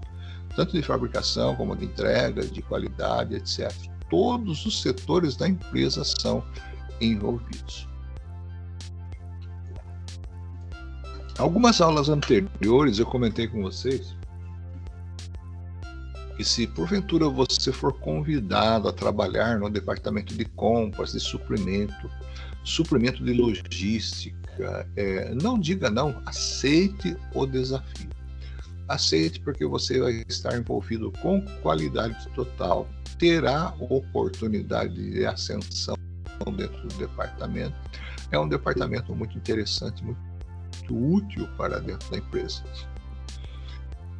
tanto de fabricação como de entrega, de qualidade, etc. Todos os setores da empresa são envolvidos. Algumas aulas anteriores eu comentei com vocês que se porventura você for convidado a trabalhar no departamento de compras, de suprimento, suprimento de logística, é, não diga não, aceite o desafio. Aceite porque você vai estar envolvido com qualidade total, terá oportunidade de ascensão dentro do departamento. É um departamento muito interessante, muito útil para dentro da empresa.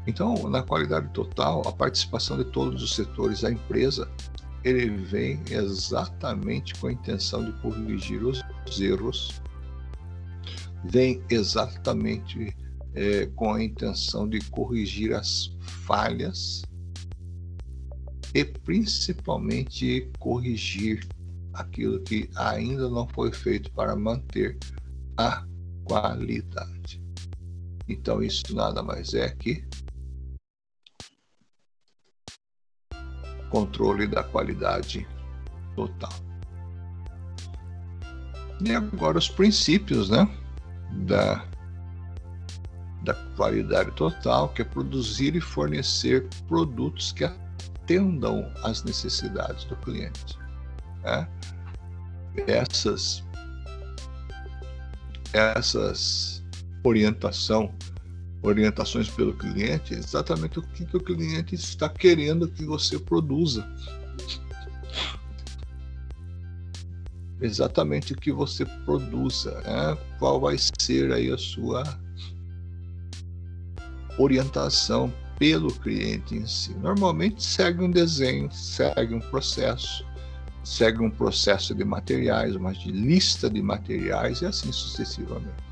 Então, na qualidade total, a participação de todos os setores da empresa, ele vem exatamente com a intenção de corrigir os erros, vem exatamente é, com a intenção de corrigir as falhas e principalmente corrigir aquilo que ainda não foi feito para manter a qualidade. Então, isso nada mais é que controle da qualidade total. E agora os princípios né, da, da qualidade total, que é produzir e fornecer produtos que atendam às necessidades do cliente. Né? Essas, essas orientação orientações pelo cliente, é exatamente o que, que o cliente está querendo que você produza. Exatamente o que você produza, né? qual vai ser aí a sua orientação pelo cliente em si. Normalmente segue um desenho, segue um processo, segue um processo de materiais, uma lista de materiais e assim sucessivamente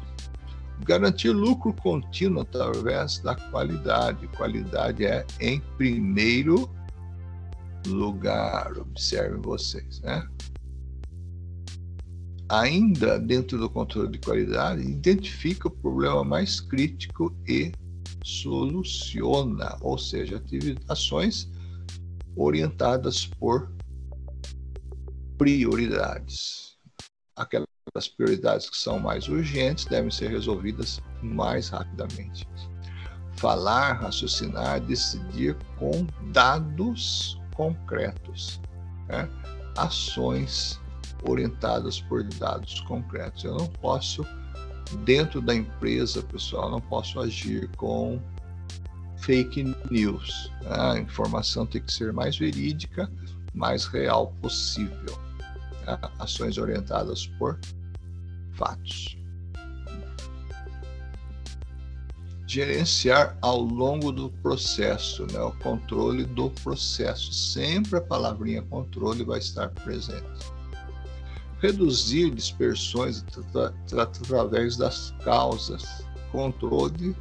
garantir lucro contínuo através da qualidade. Qualidade é em primeiro lugar, observem vocês, né? Ainda dentro do controle de qualidade, identifica o problema mais crítico e soluciona, ou seja, ações orientadas por prioridades. Aquela as prioridades que são mais urgentes devem ser resolvidas mais rapidamente. Falar, raciocinar, decidir com dados concretos, né? ações orientadas por dados concretos. Eu não posso, dentro da empresa, pessoal, não posso agir com fake news. Né? A informação tem que ser mais verídica, mais real possível. Né? Ações orientadas por fatos. Gerenciar ao longo do processo, né? o controle do processo. Sempre a palavrinha controle vai estar presente. Reduzir dispersões através das causas. Controle,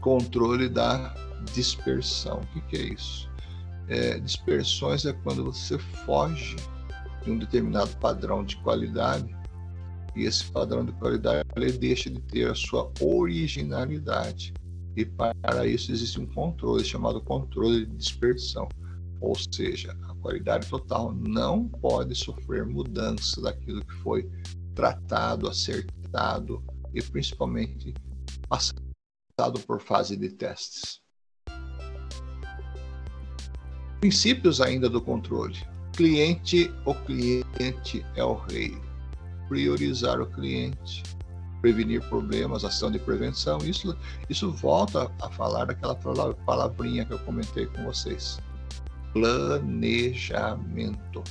controle da dispersão. O que, que é isso? É, dispersões é quando você foge de um determinado padrão de qualidade e esse padrão de qualidade ele deixa de ter a sua originalidade. E para isso existe um controle chamado controle de dispersão. Ou seja, a qualidade total não pode sofrer mudança daquilo que foi tratado, acertado e principalmente passado por fase de testes. Princípios ainda do controle. Cliente, o cliente é o rei. Priorizar o cliente, prevenir problemas, ação de prevenção. Isso, isso volta a falar daquela palavrinha que eu comentei com vocês. Planejamento.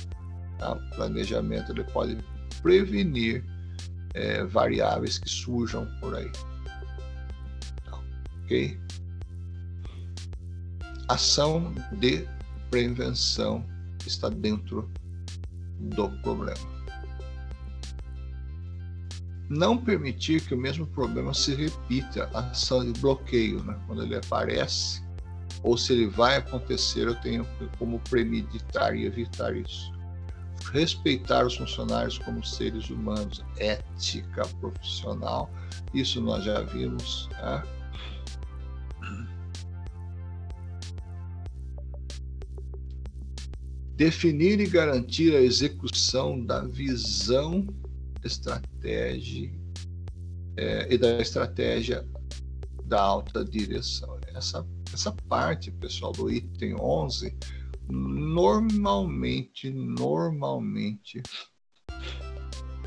Tá? Planejamento ele pode prevenir é, variáveis que surjam por aí. Tá, ok? Ação de prevenção está dentro do problema. Não permitir que o mesmo problema se repita, ação de bloqueio, né? quando ele aparece, ou se ele vai acontecer, eu tenho como premeditar e evitar isso. Respeitar os funcionários como seres humanos, ética profissional, isso nós já vimos. Né? Definir e garantir a execução da visão, estratégia é, e da estratégia da alta direção. Essa, essa parte, pessoal, do item 11, normalmente, normalmente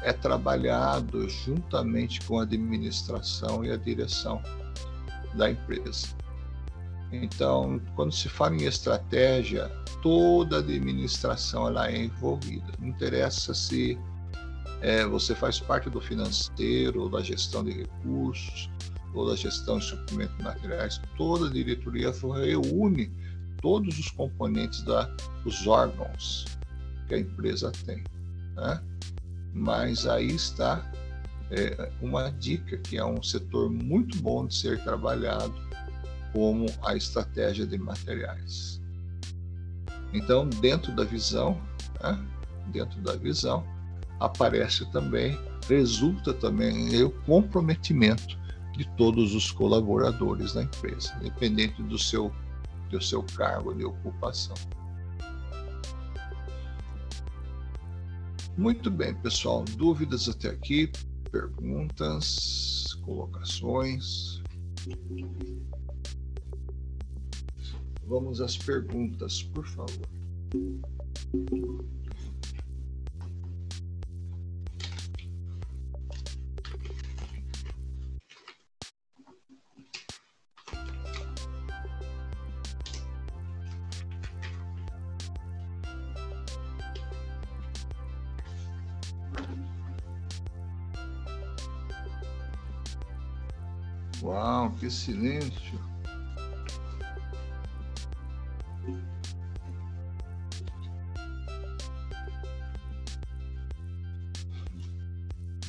é trabalhado juntamente com a administração e a direção da empresa. Então, quando se fala em estratégia, toda a administração ela é envolvida. Não interessa se é, você faz parte do financeiro, ou da gestão de recursos, ou da gestão de suprimentos materiais, toda a diretoria reúne todos os componentes da, dos órgãos que a empresa tem. Né? Mas aí está é, uma dica que é um setor muito bom de ser trabalhado como a estratégia de materiais. Então, dentro da visão, né, dentro da visão, aparece também, resulta também o comprometimento de todos os colaboradores da empresa, independente do seu, do seu cargo de ocupação. Muito bem, pessoal. Dúvidas até aqui? Perguntas? Colocações? Vamos às perguntas, por favor. Uau, que silêncio!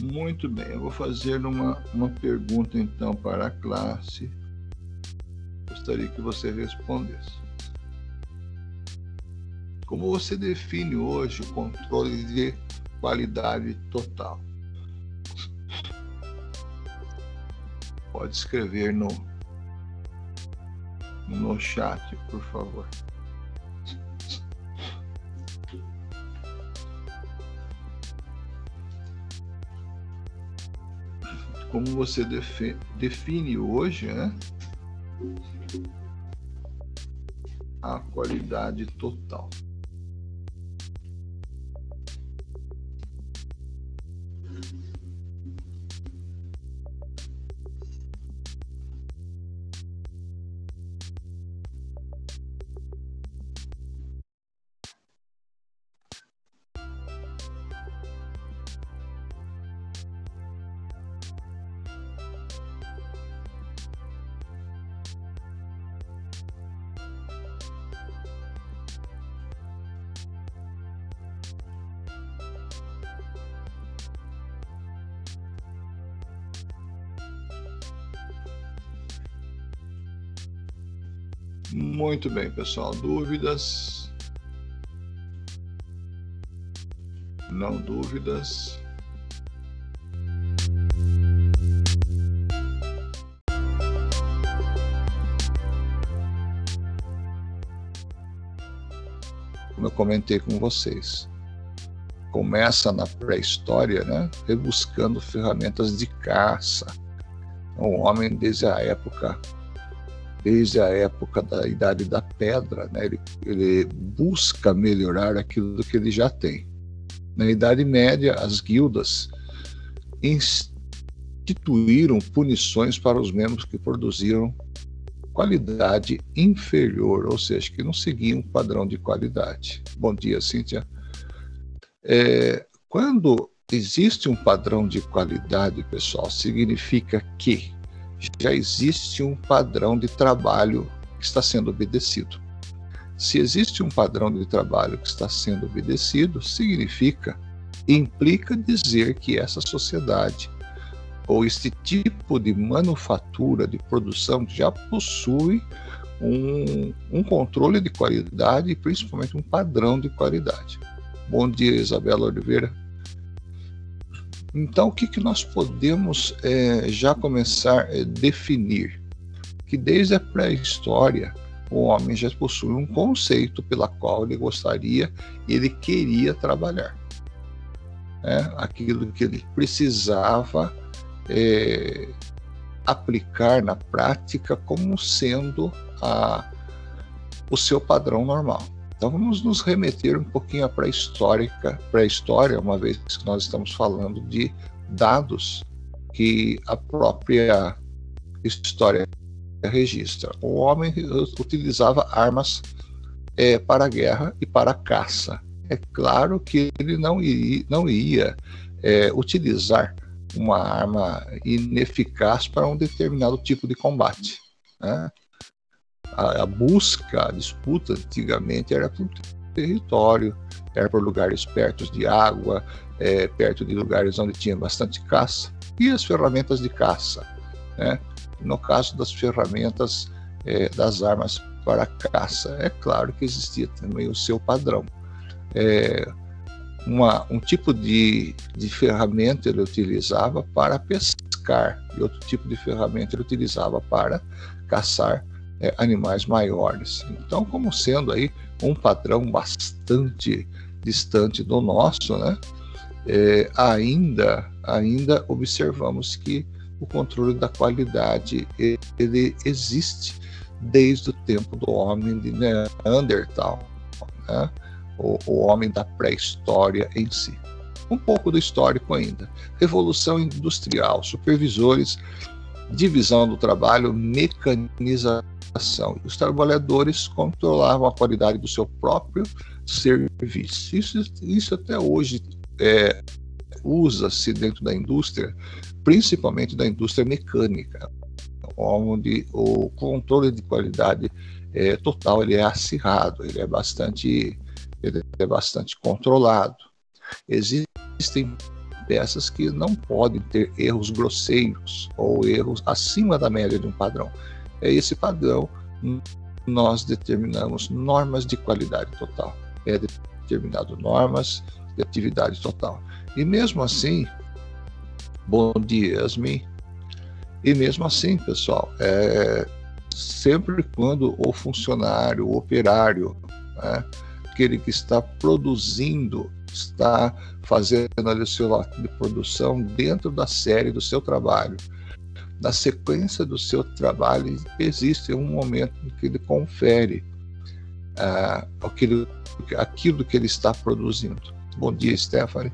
Muito bem, eu vou fazer uma, uma pergunta então para a classe. Gostaria que você respondesse. Como você define hoje o controle de qualidade total? Pode escrever no, no chat, por favor. Como você define hoje né, a qualidade total. Muito bem, pessoal. Dúvidas? Não dúvidas? como eu comentei com vocês. Começa na pré-história, né, rebuscando ferramentas de caça. O homem, desde a época desde a época da Idade da Pedra, né, ele, ele busca melhorar aquilo que ele já tem. Na Idade Média, as guildas instituíram punições para os membros que produziram qualidade inferior, ou seja, que não seguiam um padrão de qualidade. Bom dia, Cíntia. É, quando existe um padrão de qualidade, pessoal, significa que já existe um padrão de trabalho que está sendo obedecido. Se existe um padrão de trabalho que está sendo obedecido, significa, implica dizer que essa sociedade ou este tipo de manufatura, de produção, já possui um, um controle de qualidade e principalmente um padrão de qualidade. Bom dia, Isabela Oliveira. Então, o que, que nós podemos é, já começar a definir? Que desde a pré-história, o homem já possui um conceito pela qual ele gostaria e ele queria trabalhar. É, aquilo que ele precisava é, aplicar na prática como sendo a, o seu padrão normal. Então vamos nos remeter um pouquinho à pré-história, pré-história, uma vez que nós estamos falando de dados que a própria história registra. O homem utilizava armas é, para guerra e para caça. É claro que ele não ia, não ia é, utilizar uma arma ineficaz para um determinado tipo de combate. Né? A, a, busca, a disputa antigamente era por território, era por lugares perto de água, é, perto de lugares onde tinha bastante caça, e as ferramentas de caça. Né? No caso das ferramentas é, das armas para caça, é claro que existia também o seu padrão. É, uma, um tipo de, de ferramenta ele utilizava para pescar e outro tipo de ferramenta ele utilizava para caçar é, animais maiores. Então, como sendo aí um padrão bastante distante do nosso, né? É, ainda, ainda observamos que o controle da qualidade ele existe desde o tempo do homem de Neandertal. Né? o, o homem da pré-história em si. Um pouco do histórico ainda. Revolução industrial, supervisores, divisão do trabalho, mecanização. Os trabalhadores controlavam a qualidade do seu próprio serviço. Isso, isso até hoje é, usa-se dentro da indústria, principalmente da indústria mecânica, onde o controle de qualidade é, total ele é acirrado, ele é bastante ele é bastante controlado. Existem peças que não podem ter erros grosseiros ou erros acima da média de um padrão. É esse padrão nós determinamos normas de qualidade total. É determinado normas de atividade total. E mesmo assim, bom dia, Yasmin. E mesmo assim, pessoal, é, sempre quando o funcionário, o operário, né, aquele que está produzindo, está fazendo o seu ato de produção dentro da série do seu trabalho. Na sequência do seu trabalho, existe um momento em que ele confere uh, aquilo, aquilo que ele está produzindo. Bom dia, Stephanie.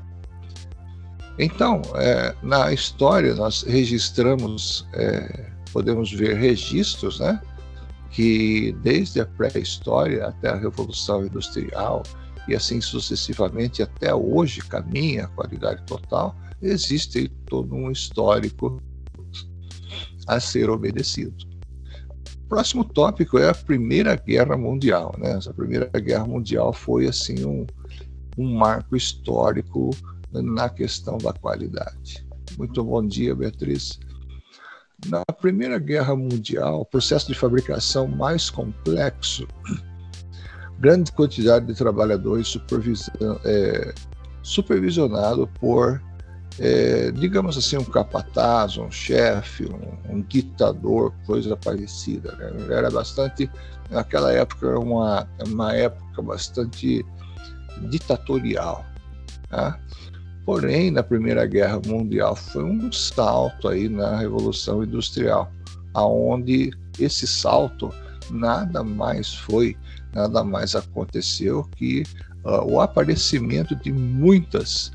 Então, é, na história, nós registramos, é, podemos ver registros, né? que desde a pré-história até a Revolução Industrial e assim sucessivamente até hoje caminha a qualidade total, existe todo um histórico a ser obedecido. O próximo tópico é a Primeira Guerra Mundial. Né? Essa Primeira Guerra Mundial foi assim um, um marco histórico na questão da qualidade. Muito bom dia, Beatriz. Na Primeira Guerra Mundial, o processo de fabricação mais complexo, grande quantidade de trabalhadores é, supervisionado por é, digamos assim, um capataz, um chefe, um, um, ditador, coisa parecida. Né? Era bastante, naquela época, uma, uma época bastante ditatorial. Tá? Porém, na Primeira Guerra Mundial foi um salto aí na Revolução Industrial, aonde esse salto nada mais foi, nada mais aconteceu que uh, o aparecimento de muitas,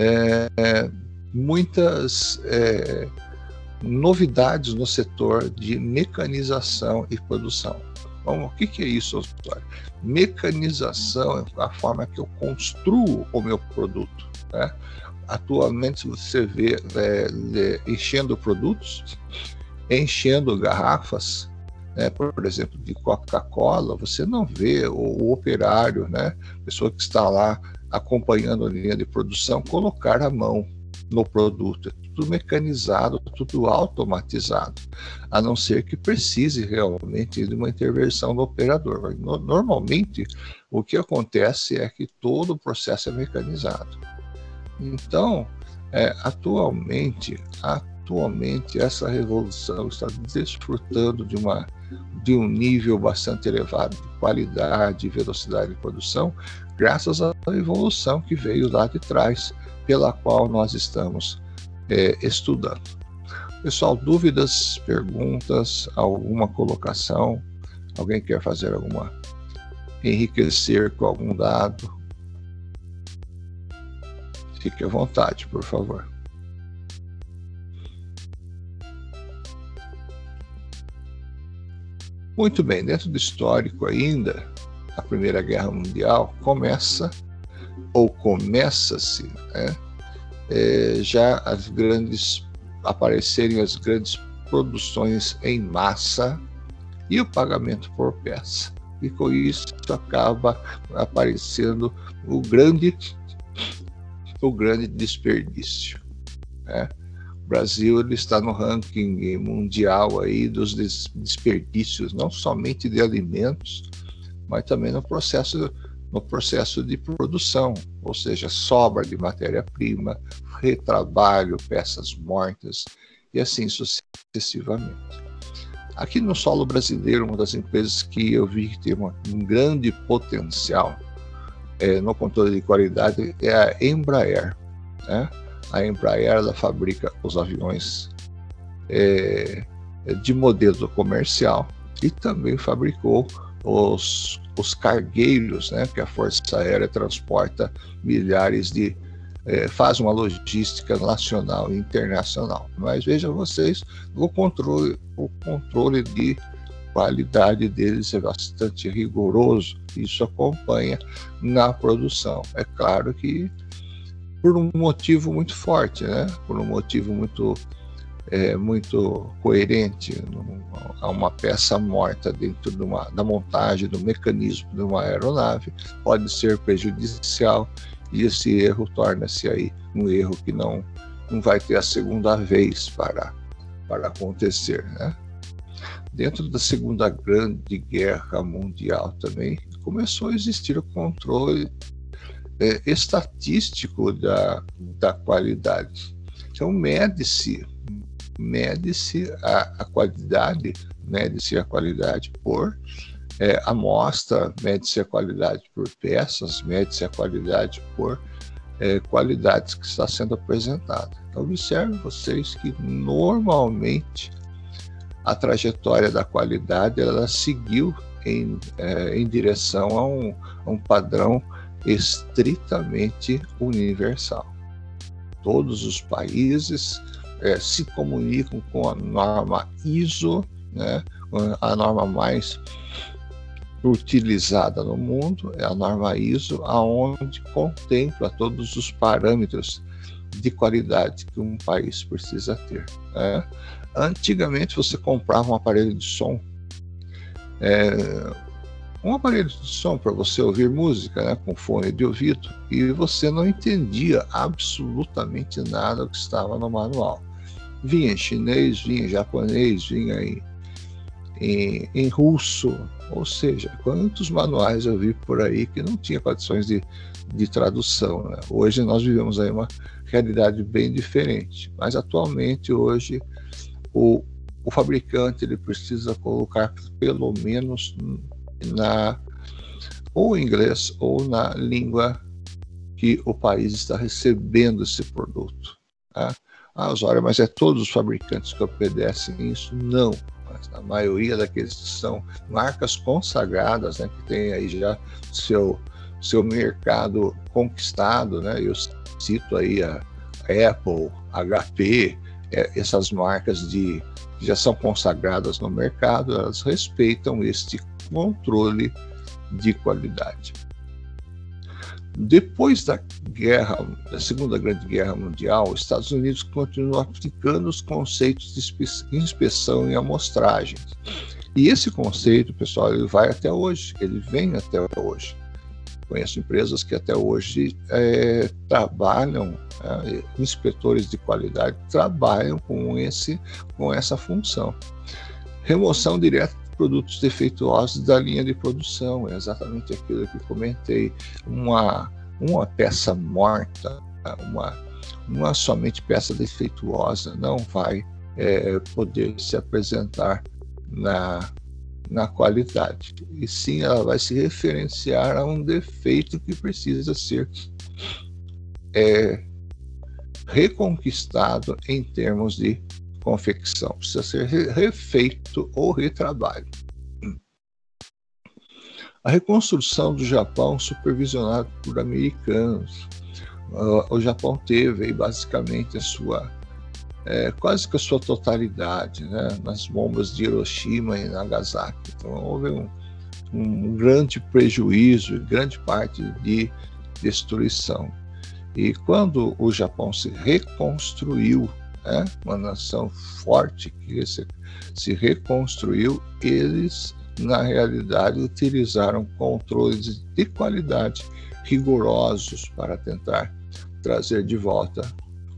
é, muitas é, novidades no setor de mecanização e produção. O que, que é isso, Osório? Mecanização é a forma que eu construo o meu produto. Né? Atualmente, você vê é, enchendo produtos, enchendo garrafas, né, por exemplo, de Coca-Cola, você não vê o, o, operário, né, pessoa que está lá acompanhando a linha de produção, colocar a mão no produto. É tudo mecanizado, tudo automatizado, a não ser que precise realmente de uma intervenção do operador. Normalmente, o que acontece é que todo o processo é mecanizado. Então, é, atualmente, atualmente essa revolução está desfrutando de uma de um nível bastante elevado de qualidade e velocidade de produção, graças à evolução que veio lá de trás, pela qual nós estamos é, estudando. Pessoal, dúvidas, perguntas, alguma colocação? Alguém quer fazer alguma? Enriquecer com algum dado? Fique à vontade, por favor. Muito bem, dentro do histórico ainda, a Primeira Guerra Mundial começa, ou começa-se, né, é, já as grandes, aparecerem as grandes produções em massa e o pagamento por peça. E com isso acaba aparecendo o grande o grande desperdício. Né? O Brasil ele está no ranking mundial aí dos desperdícios, não somente de alimentos, mas também no processo no processo de produção, ou seja, sobra de matéria-prima, retrabalho, peças mortas e assim sucessivamente. Aqui no solo brasileiro, uma das empresas que eu vi que tem um grande potencial é, no controle de qualidade é a Embraer. Né? A Embraer ela fabrica os aviões é, de modelo comercial e também fabricou os, os cargueiros, né, que a Força Aérea transporta milhares de. É, faz uma logística nacional e internacional. Mas vejam vocês, o controle, o controle de qualidade deles é bastante rigoroso, isso acompanha na produção. É claro que por um motivo muito forte, né? por um motivo muito, é, muito coerente. Há uma peça morta dentro de uma, da montagem do mecanismo de uma aeronave pode ser prejudicial e esse erro torna-se aí um erro que não, não vai ter a segunda vez para, para acontecer. Né? Dentro da Segunda Grande Guerra Mundial também começou a existir o controle é, estatístico da, da qualidade. Então, mede-se mede-se a, a, qualidade, mede-se a qualidade por é, amostra, mede-se a qualidade por peças, mede-se a qualidade por é, qualidades que está sendo apresentada. Então, observe vocês que normalmente a trajetória da qualidade ela seguiu em, é, em direção a um, a um padrão estritamente universal. Todos os países é, se comunicam com a norma ISO, né, a norma mais utilizada no mundo é a norma ISO, aonde contempla todos os parâmetros de qualidade que um país precisa ter. Né? Antigamente você comprava um aparelho de som, é, um aparelho de som para você ouvir música, né, com fone de ouvido, e você não entendia absolutamente nada do que estava no manual. Vinha em chinês, vinha em japonês, vinha em, em, em russo, ou seja, quantos manuais eu vi por aí que não tinha condições de, de tradução. Né? Hoje nós vivemos aí uma realidade bem diferente, mas atualmente hoje o, o fabricante ele precisa colocar pelo menos na ou inglês ou na língua que o país está recebendo esse produto. Tá? Ah, Osório, mas é todos os fabricantes que obedecem isso? Não. Mas a maioria daqueles que são marcas consagradas, né, que tem aí já seu, seu mercado conquistado, né? Eu cito aí a Apple, HP, é, essas marcas de já são consagradas no mercado, elas respeitam este controle de qualidade. Depois da guerra, da Segunda Grande Guerra Mundial, os Estados Unidos continuam aplicando os conceitos de inspeção e amostragens. E esse conceito, pessoal, ele vai até hoje, ele vem até hoje. Conheço empresas que até hoje é, trabalham, é, inspetores de qualidade trabalham com, esse, com essa função. Remoção direta produtos defeituosos da linha de produção, é exatamente aquilo que comentei. Uma, uma peça morta, uma, uma somente peça defeituosa não vai é, poder se apresentar na, na qualidade, e sim ela vai se referenciar a um defeito que precisa ser é, reconquistado em termos de confecção, precisa ser refeito ou retrabalho. A reconstrução do Japão, supervisionada por americanos, o Japão teve basicamente a sua é, quase que a sua totalidade, né, nas bombas de Hiroshima e Nagasaki. Então houve um, um grande prejuízo, grande parte de destruição. E quando o Japão se reconstruiu, né, uma nação forte que se, se reconstruiu, eles na realidade utilizaram controles de qualidade rigorosos para tentar trazer de volta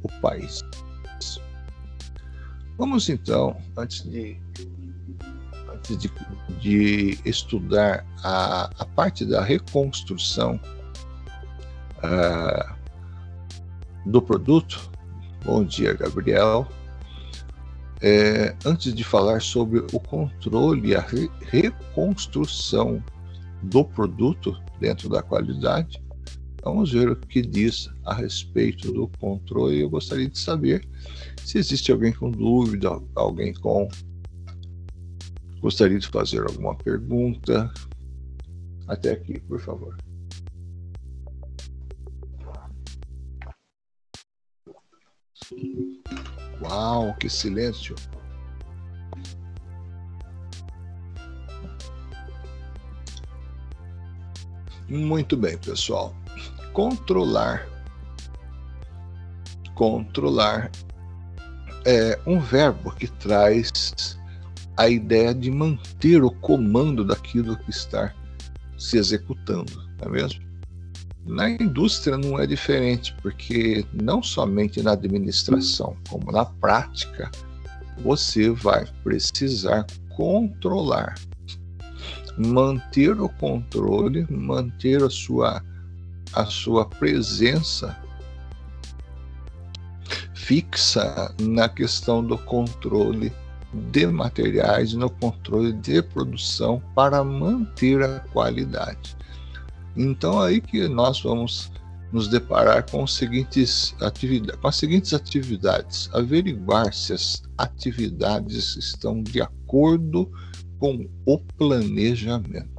o país. Vamos então, antes de, antes de, de estudar a, a, parte da reconstrução uh, do produto, bom dia, Gabriel. É, antes de falar sobre o controle e a re reconstrução do produto dentro da qualidade, vamos ver o que diz a respeito do controle. Eu gostaria de saber se existe alguém com dúvida, alguém com gostaria de fazer alguma pergunta, até aqui, por favor. Uau, que silêncio! Muito bem, pessoal. Controlar. Controlar é um verbo que traz a ideia de manter o comando daquilo que está se executando, não é mesmo? Na indústria não é diferente, porque não somente na administração, como na prática, você vai precisar controlar, manter o controle, manter a sua, a sua presença fixa na questão do controle de materiais, no controle de produção para manter a qualidade. Então aí que nós vamos nos deparar com, os seguintes atividades, com as seguintes atividades: averiguar se as atividades estão de acordo com o planejamento.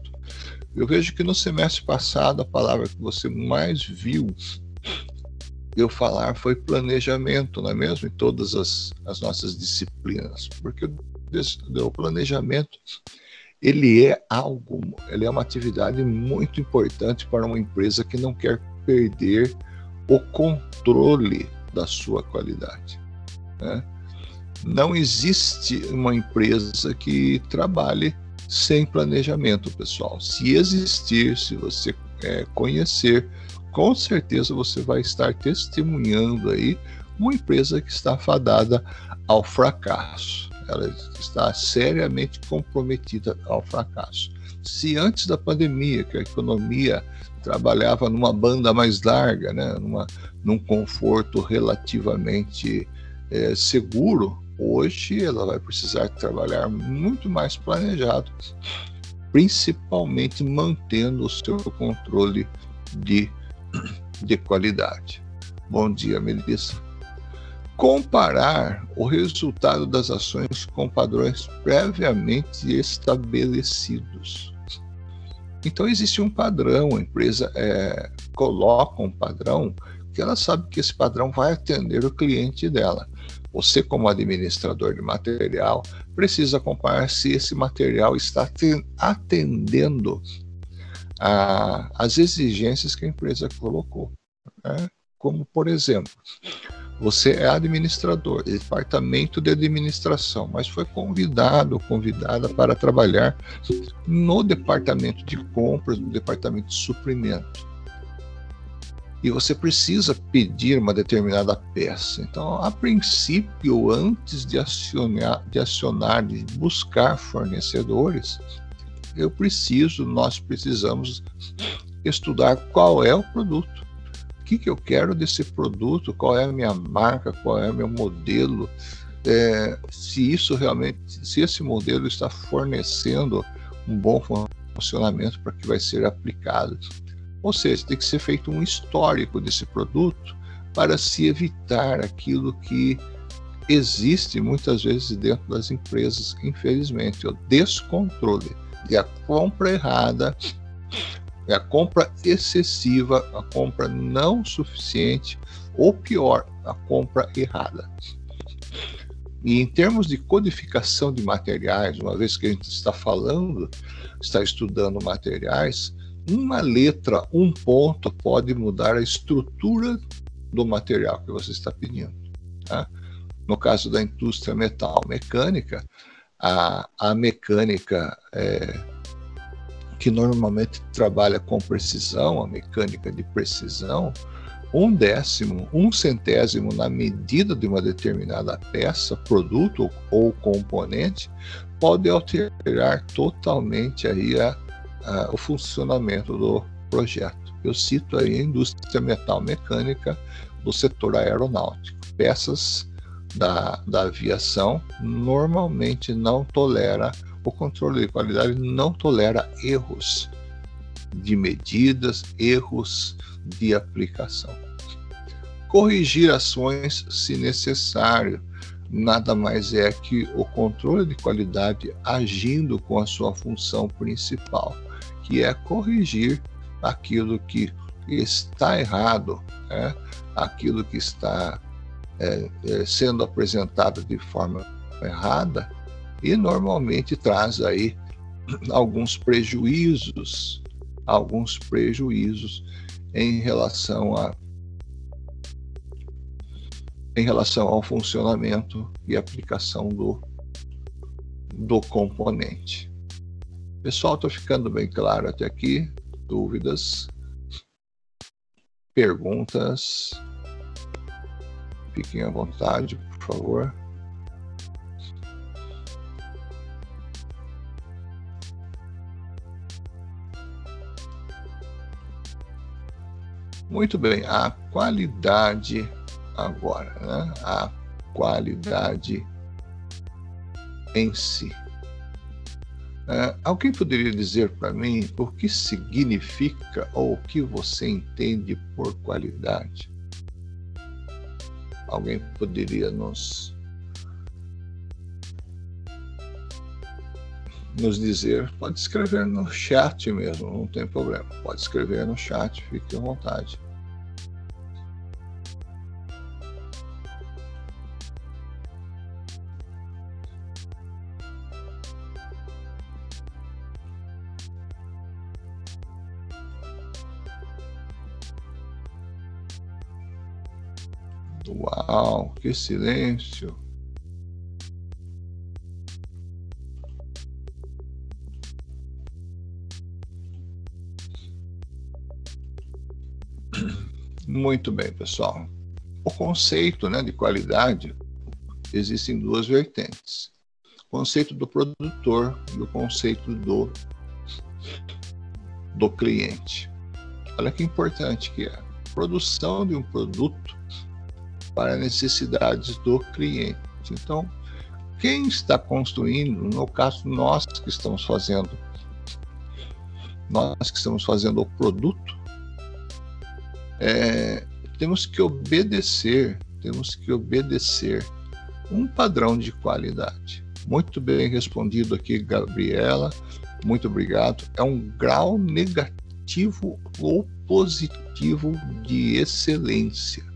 Eu vejo que no semestre passado a palavra que você mais viu eu falar foi planejamento, não é mesmo? Em todas as, as nossas disciplinas, porque o planejamento ele é algo, ele é uma atividade muito importante para uma empresa que não quer perder o controle da sua qualidade. Né? Não existe uma empresa que trabalhe sem planejamento, pessoal. Se existir, se você é, conhecer com certeza você vai estar testemunhando aí uma empresa que está fadada ao fracasso. Ela está seriamente comprometida ao fracasso. Se antes da pandemia, que a economia trabalhava numa banda mais larga, né, numa, num conforto relativamente é, seguro, hoje ela vai precisar trabalhar muito mais planejado, principalmente mantendo o seu controle de, de qualidade. Bom dia, Melissa. Comparar o resultado das ações com padrões previamente estabelecidos. Então, existe um padrão, a empresa é, coloca um padrão que ela sabe que esse padrão vai atender o cliente dela. Você, como administrador de material, precisa comparar se esse material está atendendo às exigências que a empresa colocou. Né? Como, por exemplo, você é administrador, departamento de administração, mas foi convidado ou convidada para trabalhar no departamento de compras, no departamento de suprimento. E você precisa pedir uma determinada peça. Então, a princípio, antes de acionar, de acionar, de buscar fornecedores, eu preciso, nós precisamos estudar qual é o produto que, que eu quero desse produto, qual é a minha marca, qual é o meu modelo, é, se isso realmente, se esse modelo está fornecendo um bom funcionamento para que vai ser aplicado. Ou seja, tem que ser feito um histórico desse produto para se evitar aquilo que existe muitas vezes dentro das empresas, infelizmente, o descontrole. E a compra errada é a compra excessiva, a compra não suficiente, ou pior, a compra errada. E em termos de codificação de materiais, uma vez que a gente está falando, está estudando materiais, uma letra, um ponto pode mudar a estrutura do material que você está pedindo. Tá? No caso da indústria metal mecânica, a, a mecânica é, que normalmente trabalha com precisão, a mecânica de precisão, um décimo, um centésimo na medida de uma determinada peça, produto ou componente, pode alterar totalmente aí a, a, o funcionamento do projeto. Eu cito aí a indústria metal mecânica do setor aeronáutico. Peças da, da aviação normalmente não tolera o controle de qualidade não tolera erros de medidas, erros de aplicação. Corrigir ações se necessário, nada mais é que o controle de qualidade agindo com a sua função principal, que é corrigir aquilo que está errado, né? aquilo que está é, é, sendo apresentado de forma errada, e normalmente traz aí alguns prejuízos, alguns prejuízos em relação a em relação ao funcionamento e aplicação do, do componente. Pessoal, estou ficando bem claro até aqui. Dúvidas? Perguntas? Fiquem à vontade, por favor. Muito bem, a qualidade agora, né? A qualidade em si. É, alguém poderia dizer para mim o que significa ou o que você entende por qualidade? Alguém poderia nos nos dizer, pode escrever no chat mesmo, não tem problema. Pode escrever no chat, fique à vontade. Uau, que silêncio! Muito bem, pessoal. O conceito né, de qualidade existem duas vertentes. conceito do produtor e o conceito do, do cliente. Olha que importante que é. Produção de um produto para necessidades do cliente. Então, quem está construindo, no caso nós que estamos fazendo, nós que estamos fazendo o produto, é, temos que obedecer, temos que obedecer um padrão de qualidade. Muito bem respondido aqui, Gabriela. Muito obrigado. É um grau negativo ou positivo de excelência.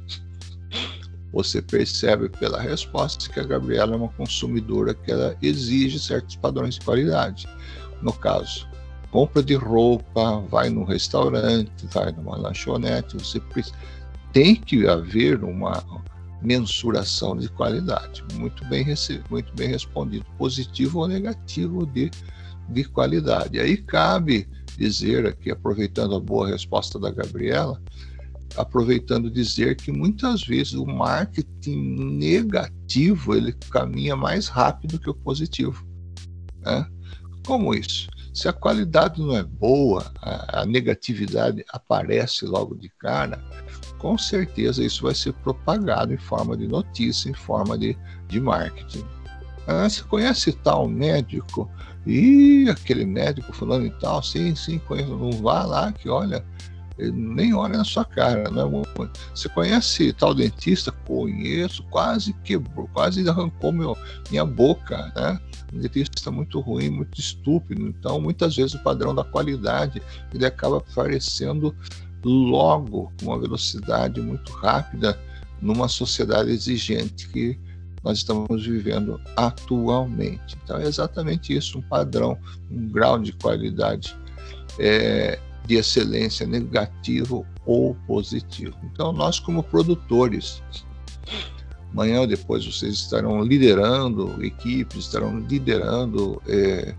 Você percebe pela resposta que a Gabriela é uma consumidora que ela exige certos padrões de qualidade. No caso, compra de roupa, vai no restaurante, vai numa lanchonete, você tem que haver uma mensuração de qualidade. Muito bem, muito bem respondido, positivo ou negativo de, de qualidade. Aí cabe dizer aqui, aproveitando a boa resposta da Gabriela, aproveitando dizer que muitas vezes o marketing negativo ele caminha mais rápido que o positivo. Né? Como isso? Se a qualidade não é boa, a, a negatividade aparece logo de cara, com certeza isso vai ser propagado em forma de notícia, em forma de, de marketing. Ah, você conhece tal médico? E aquele médico falando e tal, sim, sim, conheço. Não vá lá que olha, ele nem olha na sua cara. Né? Você conhece tal dentista? Conheço, quase quebrou, quase arrancou meu, minha boca. Né? Um dentista muito ruim, muito estúpido. Então, muitas vezes o padrão da qualidade ele acaba aparecendo logo, com uma velocidade muito rápida, numa sociedade exigente que nós estamos vivendo atualmente. Então, é exatamente isso: um padrão, um grau de qualidade é, de excelência negativo ou positivo. Então, nós, como produtores, amanhã ou depois vocês estarão liderando equipes, estarão liderando. É,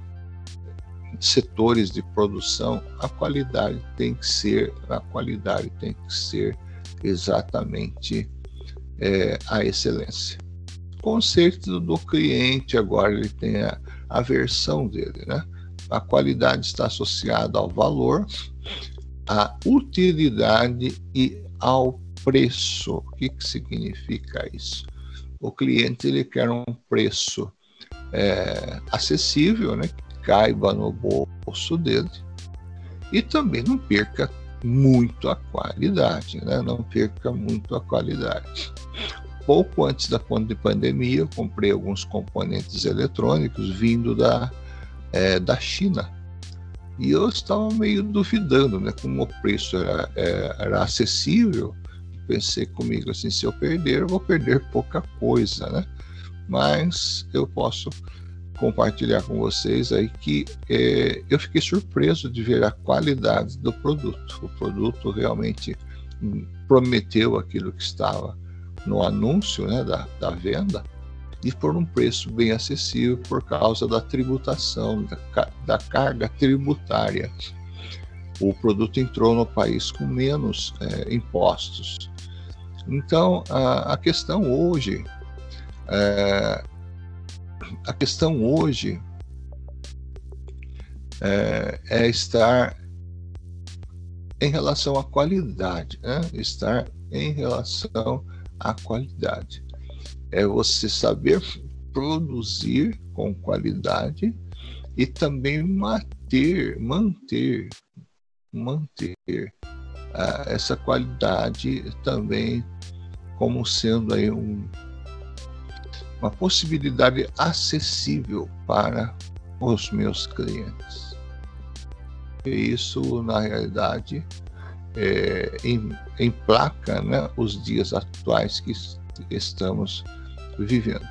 setores de produção, a qualidade tem que ser, a qualidade tem que ser exatamente é, a excelência. Conceito do cliente agora ele tem a, a versão dele, né? A qualidade está associada ao valor, à utilidade e ao preço. O que, que significa isso? O cliente ele quer um preço é, acessível, né? caiba no bolso dele e também não perca muito a qualidade, né? não perca muito a qualidade. Pouco antes da pandemia, eu comprei alguns componentes eletrônicos vindo da, é, da China. E eu estava meio duvidando, né? Como o preço era, é, era acessível, pensei comigo assim, se eu perder, eu vou perder pouca coisa, né? Mas eu posso compartilhar com vocês aí que é, eu fiquei surpreso de ver a qualidade do produto. O produto realmente prometeu aquilo que estava no anúncio né, da, da venda e por um preço bem acessível por causa da tributação, da, da carga tributária. O produto entrou no país com menos é, impostos. Então, a, a questão hoje é, a questão hoje é, é, estar em relação à qualidade, né? estar em relação à qualidade. É você saber produzir com qualidade e também manter, manter, manter uh, essa qualidade também como sendo aí um, uma possibilidade acessível para os meus clientes. E isso, na realidade, é, em, emplaca né, os dias atuais que estamos vivendo.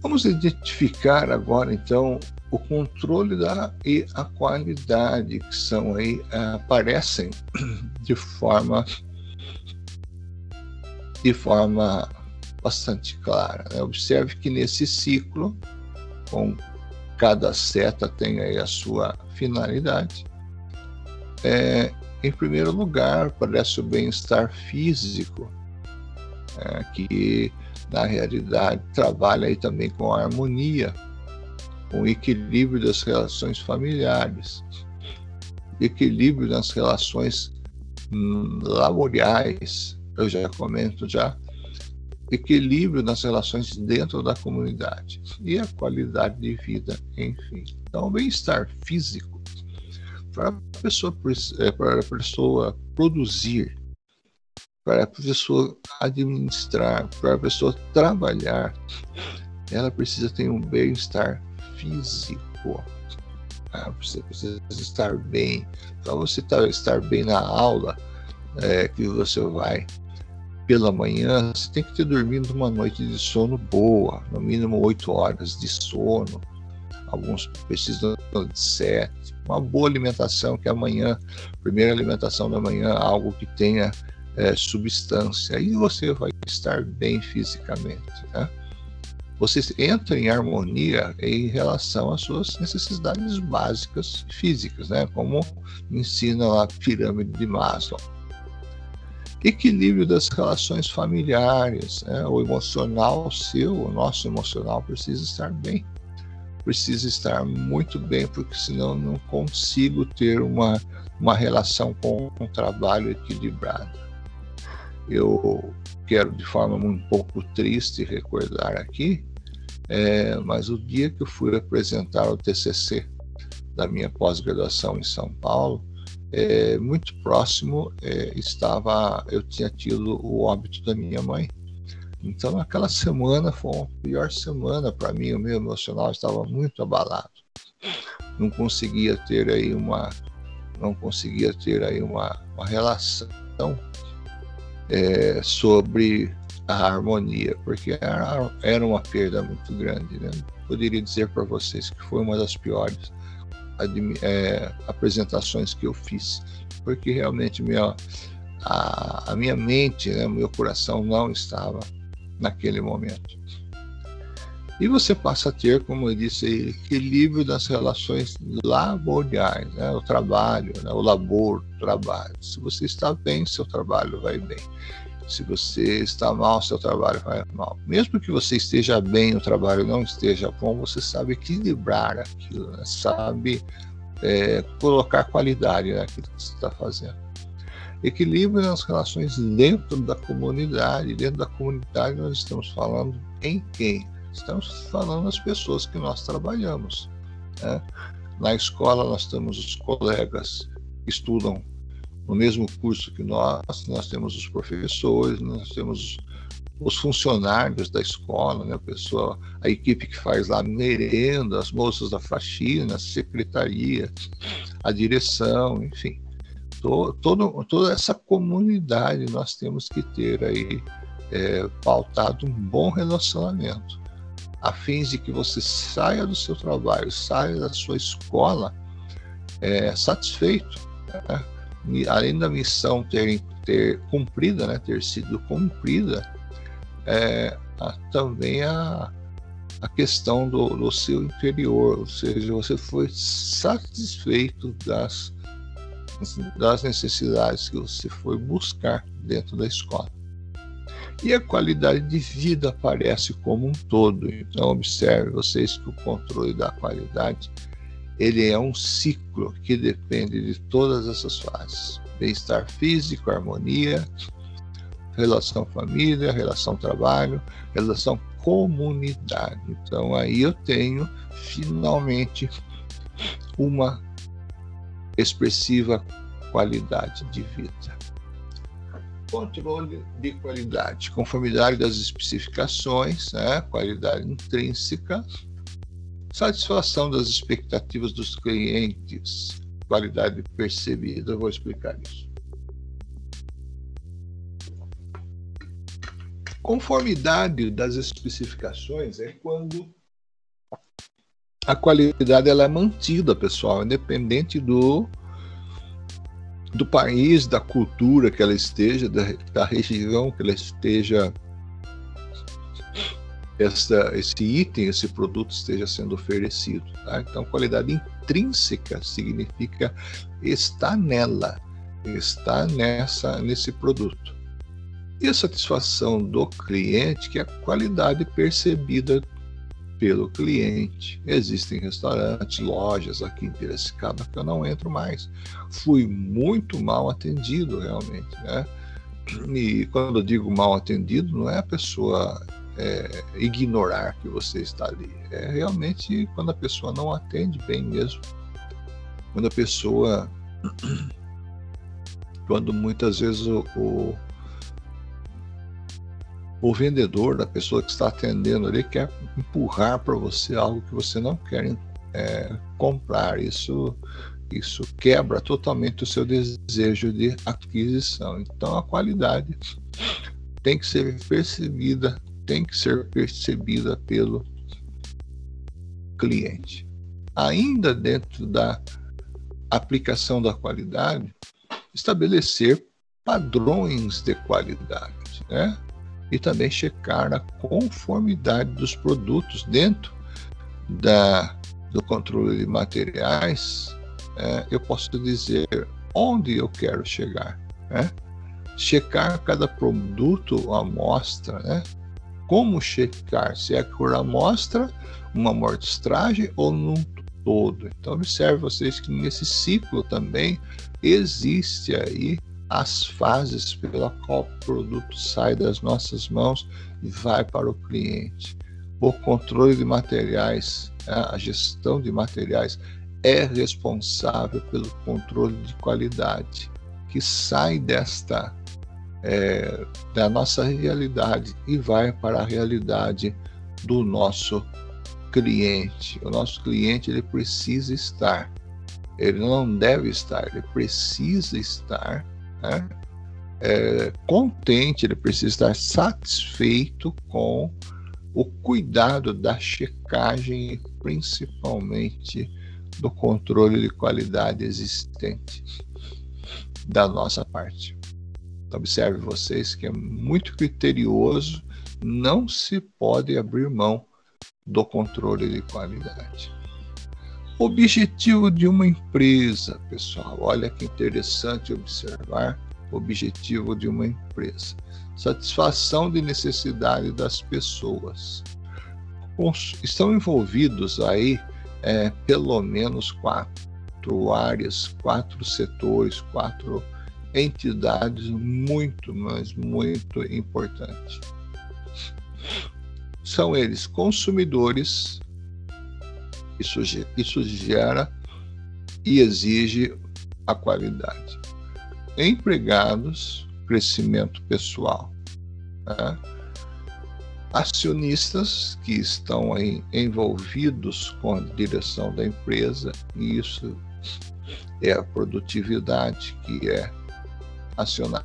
Vamos identificar agora, então, o controle da, e a qualidade que são aí, aparecem de forma de forma bastante clara. Né? Observe que nesse ciclo, com cada seta tem aí a sua finalidade. É, em primeiro lugar, parece o bem-estar físico, é, que na realidade, trabalha aí também com a harmonia, com o equilíbrio das relações familiares, equilíbrio nas relações hum, laborais, eu já comento já, equilíbrio nas relações dentro da comunidade e a qualidade de vida, enfim. Então, o bem-estar físico para a pessoa, é, para a pessoa produzir, para a pessoa administrar, para a pessoa trabalhar, ela precisa ter um bem-estar físico. Ah, você precisa estar bem. Para você estar bem na aula é, que você vai pela manhã, você tem que ter dormido uma noite de sono boa, no mínimo oito horas de sono. Alguns precisam de sete. Uma boa alimentação, que amanhã, primeira alimentação da manhã, algo que tenha é, substância. Aí você vai estar bem fisicamente. Né? Você entra em harmonia em relação às suas necessidades básicas físicas, né? como ensina a pirâmide de Maslow equilíbrio das relações familiares, né? o emocional seu, o nosso emocional precisa estar bem, precisa estar muito bem, porque senão não consigo ter uma, uma relação com um trabalho equilibrado. Eu quero de forma um pouco triste recordar aqui, é, mas o dia que eu fui apresentar o TCC da minha pós-graduação em São Paulo, é, muito próximo é, estava, eu tinha tido o óbito da minha mãe. Então aquela semana foi a pior semana para mim, o meu emocional estava muito abalado. Não conseguia ter aí uma, não conseguia ter aí uma, uma relação é, sobre a harmonia, porque era, uma perda muito grande. Né? Poderia dizer para vocês que foi uma das piores é, apresentações que eu fiz, porque realmente minha, a, a minha mente, né, meu coração não estava naquele momento. E você passa a ter, como eu disse, equilíbrio das relações laborais, né? o trabalho, né? o labor, o trabalho. Se você está bem, seu trabalho vai bem. Se você está mal, seu trabalho vai mal. Mesmo que você esteja bem, o trabalho não esteja bom, você sabe equilibrar aquilo, né? sabe é, colocar qualidade naquilo que você está fazendo. Equilíbrio nas relações dentro da comunidade. Dentro da comunidade, nós estamos falando em quem? Estamos falando nas pessoas que nós trabalhamos. Né? Na escola, nós temos os colegas que estudam no mesmo curso que nós, nós temos os professores, nós temos os funcionários da escola, né, a pessoa, a equipe que faz lá merenda, as moças da faxina, a secretaria, a direção, enfim. Todo, toda essa comunidade nós temos que ter aí é, pautado um bom relacionamento, a de que você saia do seu trabalho, saia da sua escola é, satisfeito, né? além da missão ter, ter cumprida, né, ter sido cumprida, é, a, também a, a questão do, do seu interior, ou seja, você foi satisfeito das, das necessidades que você foi buscar dentro da escola. E a qualidade de vida aparece como um todo. Então observe vocês que o controle da qualidade ele é um ciclo que depende de todas essas fases: bem-estar físico, harmonia, relação família, relação trabalho, relação comunidade. Então aí eu tenho finalmente uma expressiva qualidade de vida. Controle de qualidade, conformidade das especificações, né? qualidade intrínseca, Satisfação das expectativas dos clientes, qualidade percebida. Eu vou explicar isso. Conformidade das especificações é quando a qualidade ela é mantida, pessoal, independente do do país, da cultura que ela esteja, da, da região que ela esteja essa, esse item, esse produto esteja sendo oferecido. Tá? Então, qualidade intrínseca significa está nela, está nessa nesse produto. E a satisfação do cliente, que é a qualidade percebida pelo cliente. Existem restaurantes, lojas aqui em Piracicaba que eu não entro mais. Fui muito mal atendido, realmente. Né? E quando eu digo mal atendido, não é a pessoa é, ignorar que você está ali. É realmente quando a pessoa não atende bem mesmo. Quando a pessoa. [CLEARS THROAT] Quando muitas vezes o, o, o vendedor, da pessoa que está atendendo ali, quer empurrar para você algo que você não quer é, comprar. Isso, isso quebra totalmente o seu desejo de aquisição. Então a qualidade tem que ser percebida tem que ser percebida pelo cliente. Ainda dentro da aplicação da qualidade, estabelecer padrões de qualidade, né? E também checar a conformidade dos produtos dentro da, do controle de materiais. É, eu posso dizer onde eu quero chegar, né? Checar cada produto, amostra, né? como checar se é por amostra, uma amostragem ou num todo. Então observe vocês que nesse ciclo também existe aí as fases pela qual o produto sai das nossas mãos e vai para o cliente. O controle de materiais, a gestão de materiais é responsável pelo controle de qualidade que sai desta é, da nossa realidade e vai para a realidade do nosso cliente. O nosso cliente ele precisa estar, ele não deve estar, ele precisa estar né? é, contente, ele precisa estar satisfeito com o cuidado da checagem e principalmente do controle de qualidade existente da nossa parte. Observe vocês que é muito criterioso, não se pode abrir mão do controle de qualidade. Objetivo de uma empresa, pessoal. Olha que interessante observar objetivo de uma empresa. Satisfação de necessidade das pessoas. Estão envolvidos aí é, pelo menos quatro áreas, quatro setores, quatro entidades muito, mas muito importantes. São eles consumidores, isso, isso gera e exige a qualidade. Empregados, crescimento pessoal. Né? Acionistas que estão aí envolvidos com a direção da empresa, e isso é a produtividade, que é acionado.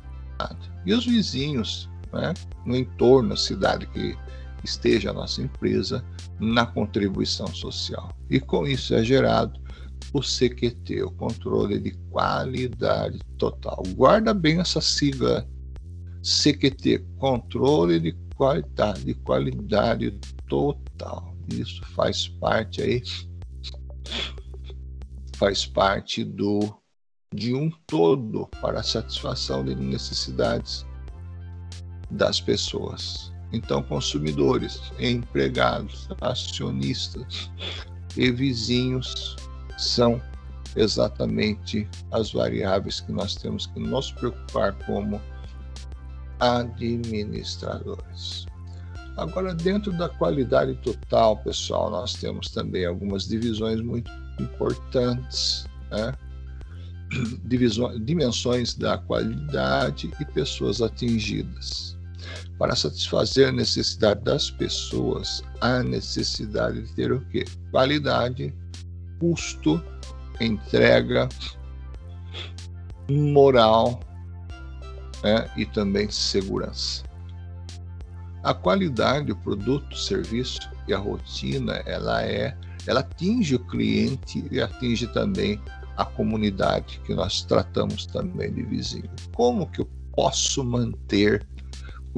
E os vizinhos, né, no entorno, da cidade que esteja a nossa empresa, na contribuição social. E com isso é gerado o CQT, o controle de qualidade total. Guarda bem essa sigla CQT, controle de qualidade, de qualidade total. Isso faz parte aí faz parte do de um todo para a satisfação de necessidades das pessoas. Então, consumidores, empregados, acionistas e vizinhos são exatamente as variáveis que nós temos que nos preocupar como administradores. Agora, dentro da qualidade total, pessoal, nós temos também algumas divisões muito importantes, né? dimensões da qualidade e pessoas atingidas. Para satisfazer a necessidade das pessoas, há necessidade de ter o quê? Qualidade, custo, entrega, moral né? e também segurança. A qualidade, o produto, serviço e a rotina, ela é, ela atinge o cliente e atinge também a comunidade que nós tratamos também de vizinho. Como que eu posso manter,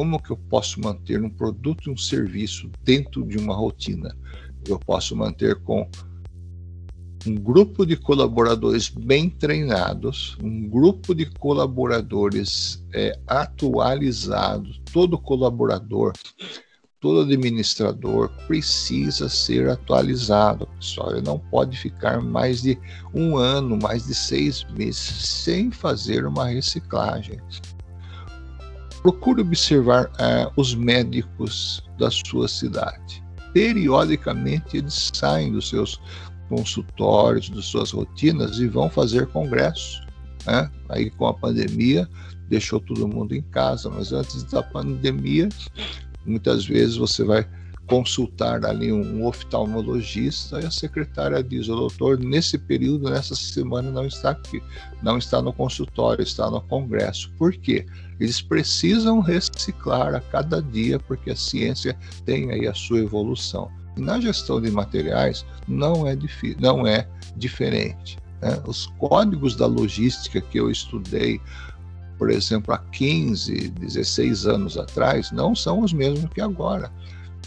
como que eu posso manter um produto e um serviço dentro de uma rotina? Eu posso manter com um grupo de colaboradores bem treinados, um grupo de colaboradores é, atualizados, todo colaborador, todo administrador precisa ser atualizado, pessoal. Ele não pode ficar mais de um ano, mais de seis meses sem fazer uma reciclagem. Procure observar é, os médicos da sua cidade. Periodicamente eles saem dos seus consultórios, de suas rotinas e vão fazer congressos. Né? Aí com a pandemia deixou todo mundo em casa, mas antes da pandemia, muitas vezes você vai consultar ali um oftalmologista e a secretária diz: o doutor, nesse período, nessa semana, não está aqui, não está no consultório, está no congresso. Por quê? Eles precisam reciclar a cada dia, porque a ciência tem aí a sua evolução. E na gestão de materiais não é, não é diferente. Né? Os códigos da logística que eu estudei, por exemplo, há 15, 16 anos atrás, não são os mesmos que agora.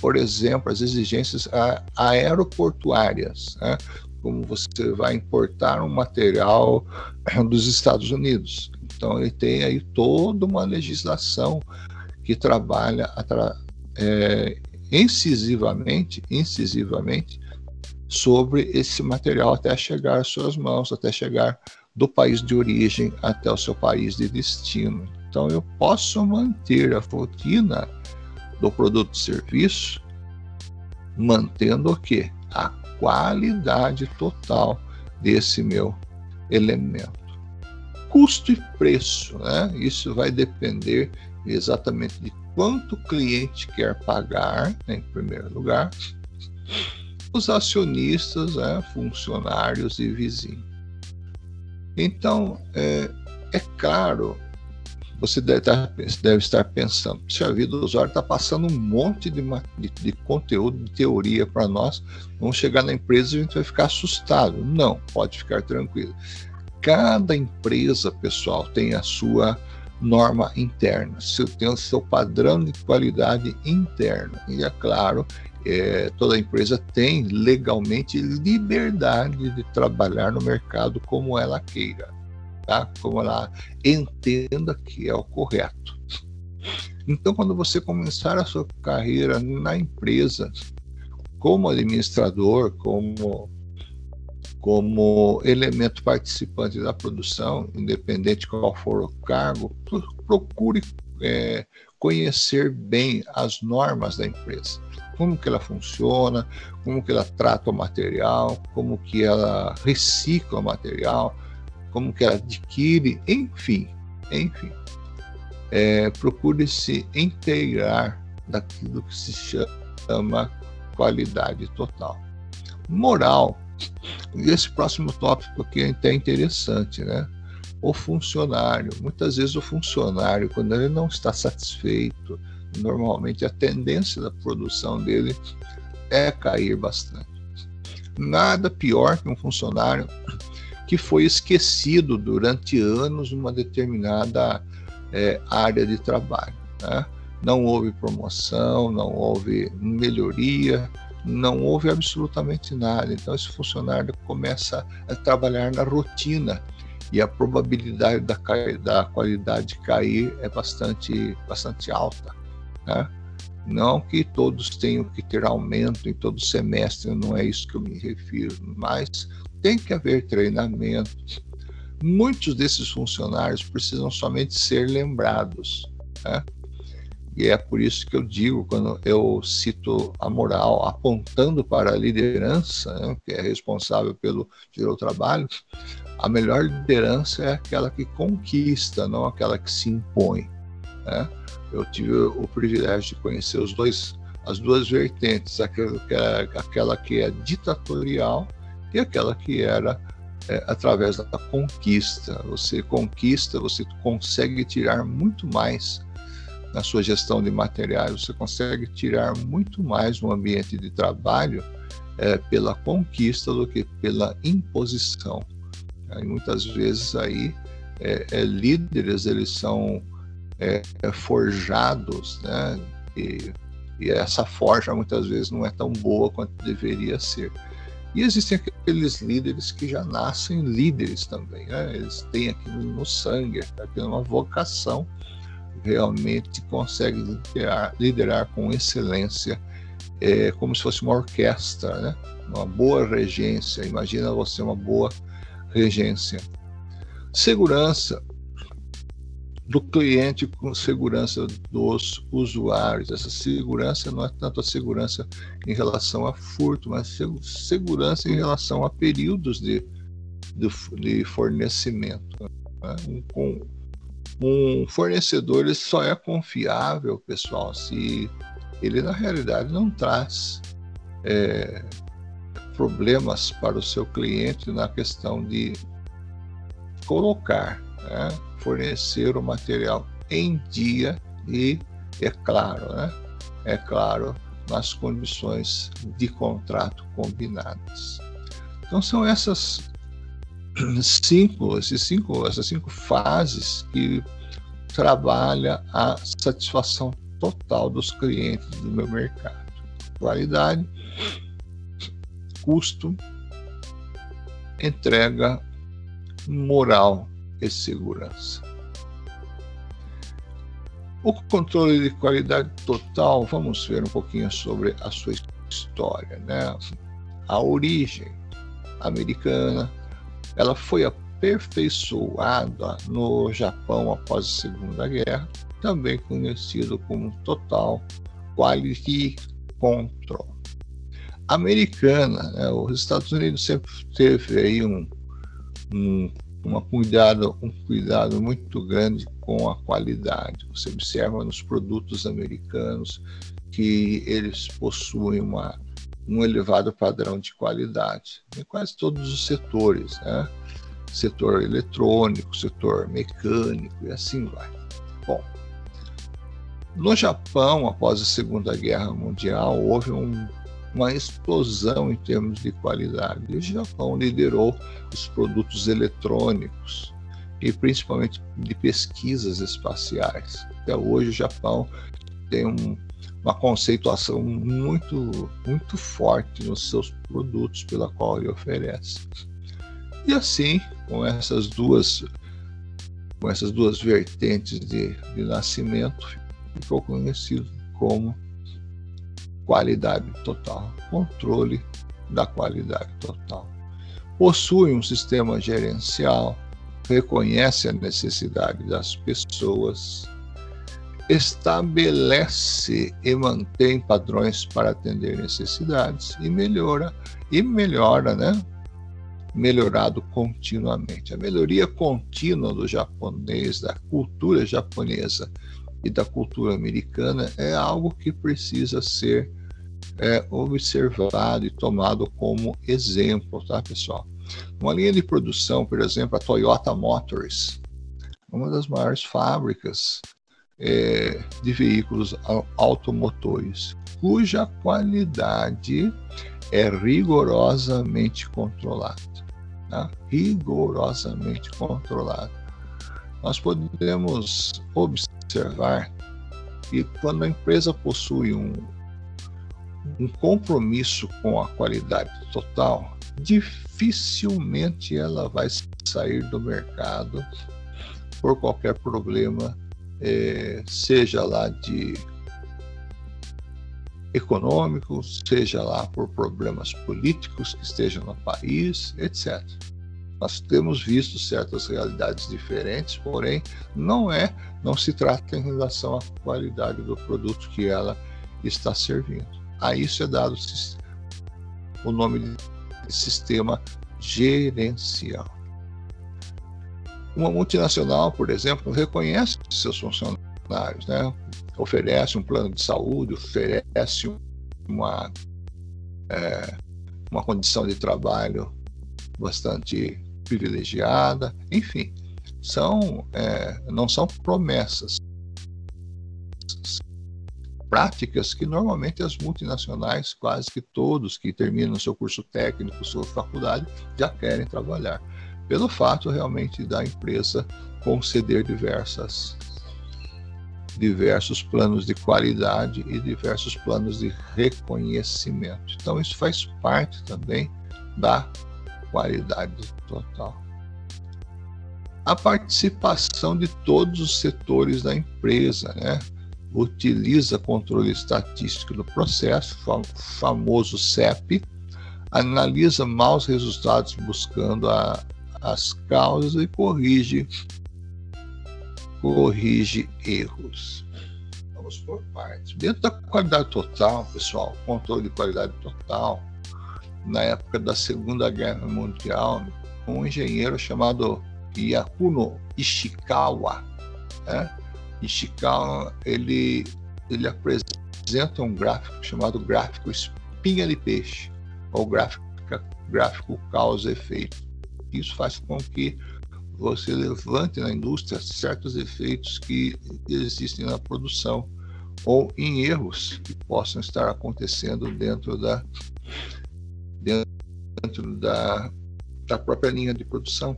Por exemplo, as exigências aeroportuárias, né? como você vai importar um material dos Estados Unidos. Então, ele tem aí toda uma legislação que trabalha é, incisivamente, incisivamente sobre esse material até chegar às suas mãos, até chegar do país de origem até o seu país de destino. Então eu posso manter a rotina do produto e serviço mantendo o quê? A qualidade total desse meu elemento. Custo e preço, né? Isso vai depender exatamente de quanto o cliente quer pagar, né, em primeiro lugar, os acionistas, né, funcionários e vizinhos. Então, é, é claro, você deve estar, deve estar pensando, se a vida do usuário está passando um monte de, de, de conteúdo, de teoria para nós, vamos chegar na empresa e a gente vai ficar assustado. Não, pode ficar tranquilo. Cada empresa, pessoal, tem a sua norma interna, seu, tem o seu padrão de qualidade interna. E é claro, é, toda empresa tem legalmente liberdade de trabalhar no mercado como ela queira, tá? como ela entenda que é o correto. Então, quando você começar a sua carreira na empresa, como administrador, como como elemento participante da produção, independente qual for o cargo, procure é, conhecer bem as normas da empresa, como que ela funciona, como que ela trata o material, como que ela recicla o material, como que ela adquire, enfim, enfim. É, procure se inteirar daquilo que se chama qualidade total. Moral e esse próximo tópico aqui é até interessante, né? O funcionário. Muitas vezes o funcionário, quando ele não está satisfeito, normalmente a tendência da produção dele é cair bastante. Nada pior que um funcionário que foi esquecido durante anos numa determinada é, área de trabalho. Né? Não houve promoção, não houve melhoria, não houve absolutamente nada. Então, esse funcionário começa a trabalhar na rotina e a probabilidade da, da qualidade cair é bastante, bastante alta. Né? Não que todos tenham que ter aumento em todo semestre, não é isso que eu me refiro, mas tem que haver treinamento. Muitos desses funcionários precisam somente ser lembrados. Né? E é por isso que eu digo, quando eu cito a moral apontando para a liderança, né, que é responsável pelo pelo trabalho, a melhor liderança é aquela que conquista, não aquela que se impõe. Né? Eu tive o privilégio de conhecer os dois, as duas vertentes, aquela que é, aquela que é ditatorial e aquela que era é, através da conquista. Você conquista, você consegue tirar muito mais na sua gestão de materiais, você consegue tirar muito mais no ambiente de trabalho é, pela conquista do que pela imposição. E muitas vezes aí é, é, líderes eles são é, é, forjados, né? E, e, essa forja muitas vezes não é tão boa quanto deveria ser. E existem aqueles líderes que já nascem líderes também, né? eles têm aquilo no sangue, aquilo uma vocação, realmente conseguem liderar, liderar com excelência, é, como se fosse uma orquestra, né? uma boa regência. Imagina você uma boa regência. Segurança do cliente com segurança dos usuários. Essa segurança não é tanto a segurança em relação a furto, mas segurança em relação a períodos de, de, de fornecimento. Né? Um, um fornecedor ele só é confiável, pessoal, se ele na realidade não traz é, problemas para o seu cliente na questão de colocar, né, fornecer o material em dia e, é claro, né, é claro, nas condições de contrato combinadas. Então são essas cinco, esses cinco, essas cinco fases que trabalha a satisfação total dos clientes do meu mercado. Qualidade, custo, entrega, moral e segurança. O controle de qualidade total, vamos ver um pouquinho sobre a sua história, né? A origem americana, ela foi aperfeiçoada no Japão após a Segunda Guerra, também conhecido como Total Quality Control americana. Né? Os Estados Unidos sempre teve aí um, um, uma cuidado, um cuidado muito grande com a qualidade. Você observa nos produtos americanos que eles possuem uma, um elevado padrão de qualidade em quase todos os setores, né? setor eletrônico, setor mecânico e assim vai. Bom, no Japão, após a Segunda Guerra Mundial, houve um uma explosão em termos de qualidade. E o Japão liderou os produtos eletrônicos e principalmente de pesquisas espaciais. Até hoje o Japão tem um, uma conceituação muito, muito forte nos seus produtos pela qual ele oferece. E assim, com essas duas, com essas duas vertentes de, de nascimento, ficou conhecido como qualidade total, controle da qualidade total. Possui um sistema gerencial, reconhece a necessidade das pessoas, estabelece e mantém padrões para atender necessidades e melhora e melhora, né? Melhorado continuamente. A melhoria contínua do japonês, da cultura japonesa, e da cultura americana é algo que precisa ser é, observado e tomado como exemplo, tá, pessoal? Uma linha de produção, por exemplo, a Toyota Motors, uma das maiores fábricas é, de veículos automotores, cuja qualidade é rigorosamente controlada. Tá? Rigorosamente controlada. Nós podemos observar observar que quando a empresa possui um, um compromisso com a qualidade total, dificilmente ela vai sair do mercado por qualquer problema, é, seja lá de econômico, seja lá por problemas políticos que estejam no país, etc. Nós temos visto certas realidades diferentes, porém não é, não se trata em relação à qualidade do produto que ela está servindo. A isso é dado o nome de sistema gerencial. Uma multinacional, por exemplo, reconhece seus funcionários, né? oferece um plano de saúde, oferece uma, é, uma condição de trabalho bastante privilegiada, enfim, são, é, não são promessas, práticas que normalmente as multinacionais, quase que todos que terminam seu curso técnico, sua faculdade, já querem trabalhar, pelo fato realmente da empresa conceder diversas diversos planos de qualidade e diversos planos de reconhecimento. Então isso faz parte também da qualidade total. A participação de todos os setores da empresa, né? Utiliza controle estatístico do processo, famoso CEP, analisa maus resultados buscando a, as causas e corrige corrige erros. Vamos por partes. Dentro da qualidade total, pessoal, controle de qualidade total, na época da Segunda Guerra Mundial, um engenheiro chamado Yakuno Ishikawa. Né? Ishikawa ele, ele apresenta um gráfico chamado gráfico espinha de peixe, ou gráfico, gráfico causa-efeito. Isso faz com que você levante na indústria certos efeitos que existem na produção ou em erros que possam estar acontecendo dentro da dentro da, da própria linha de produção.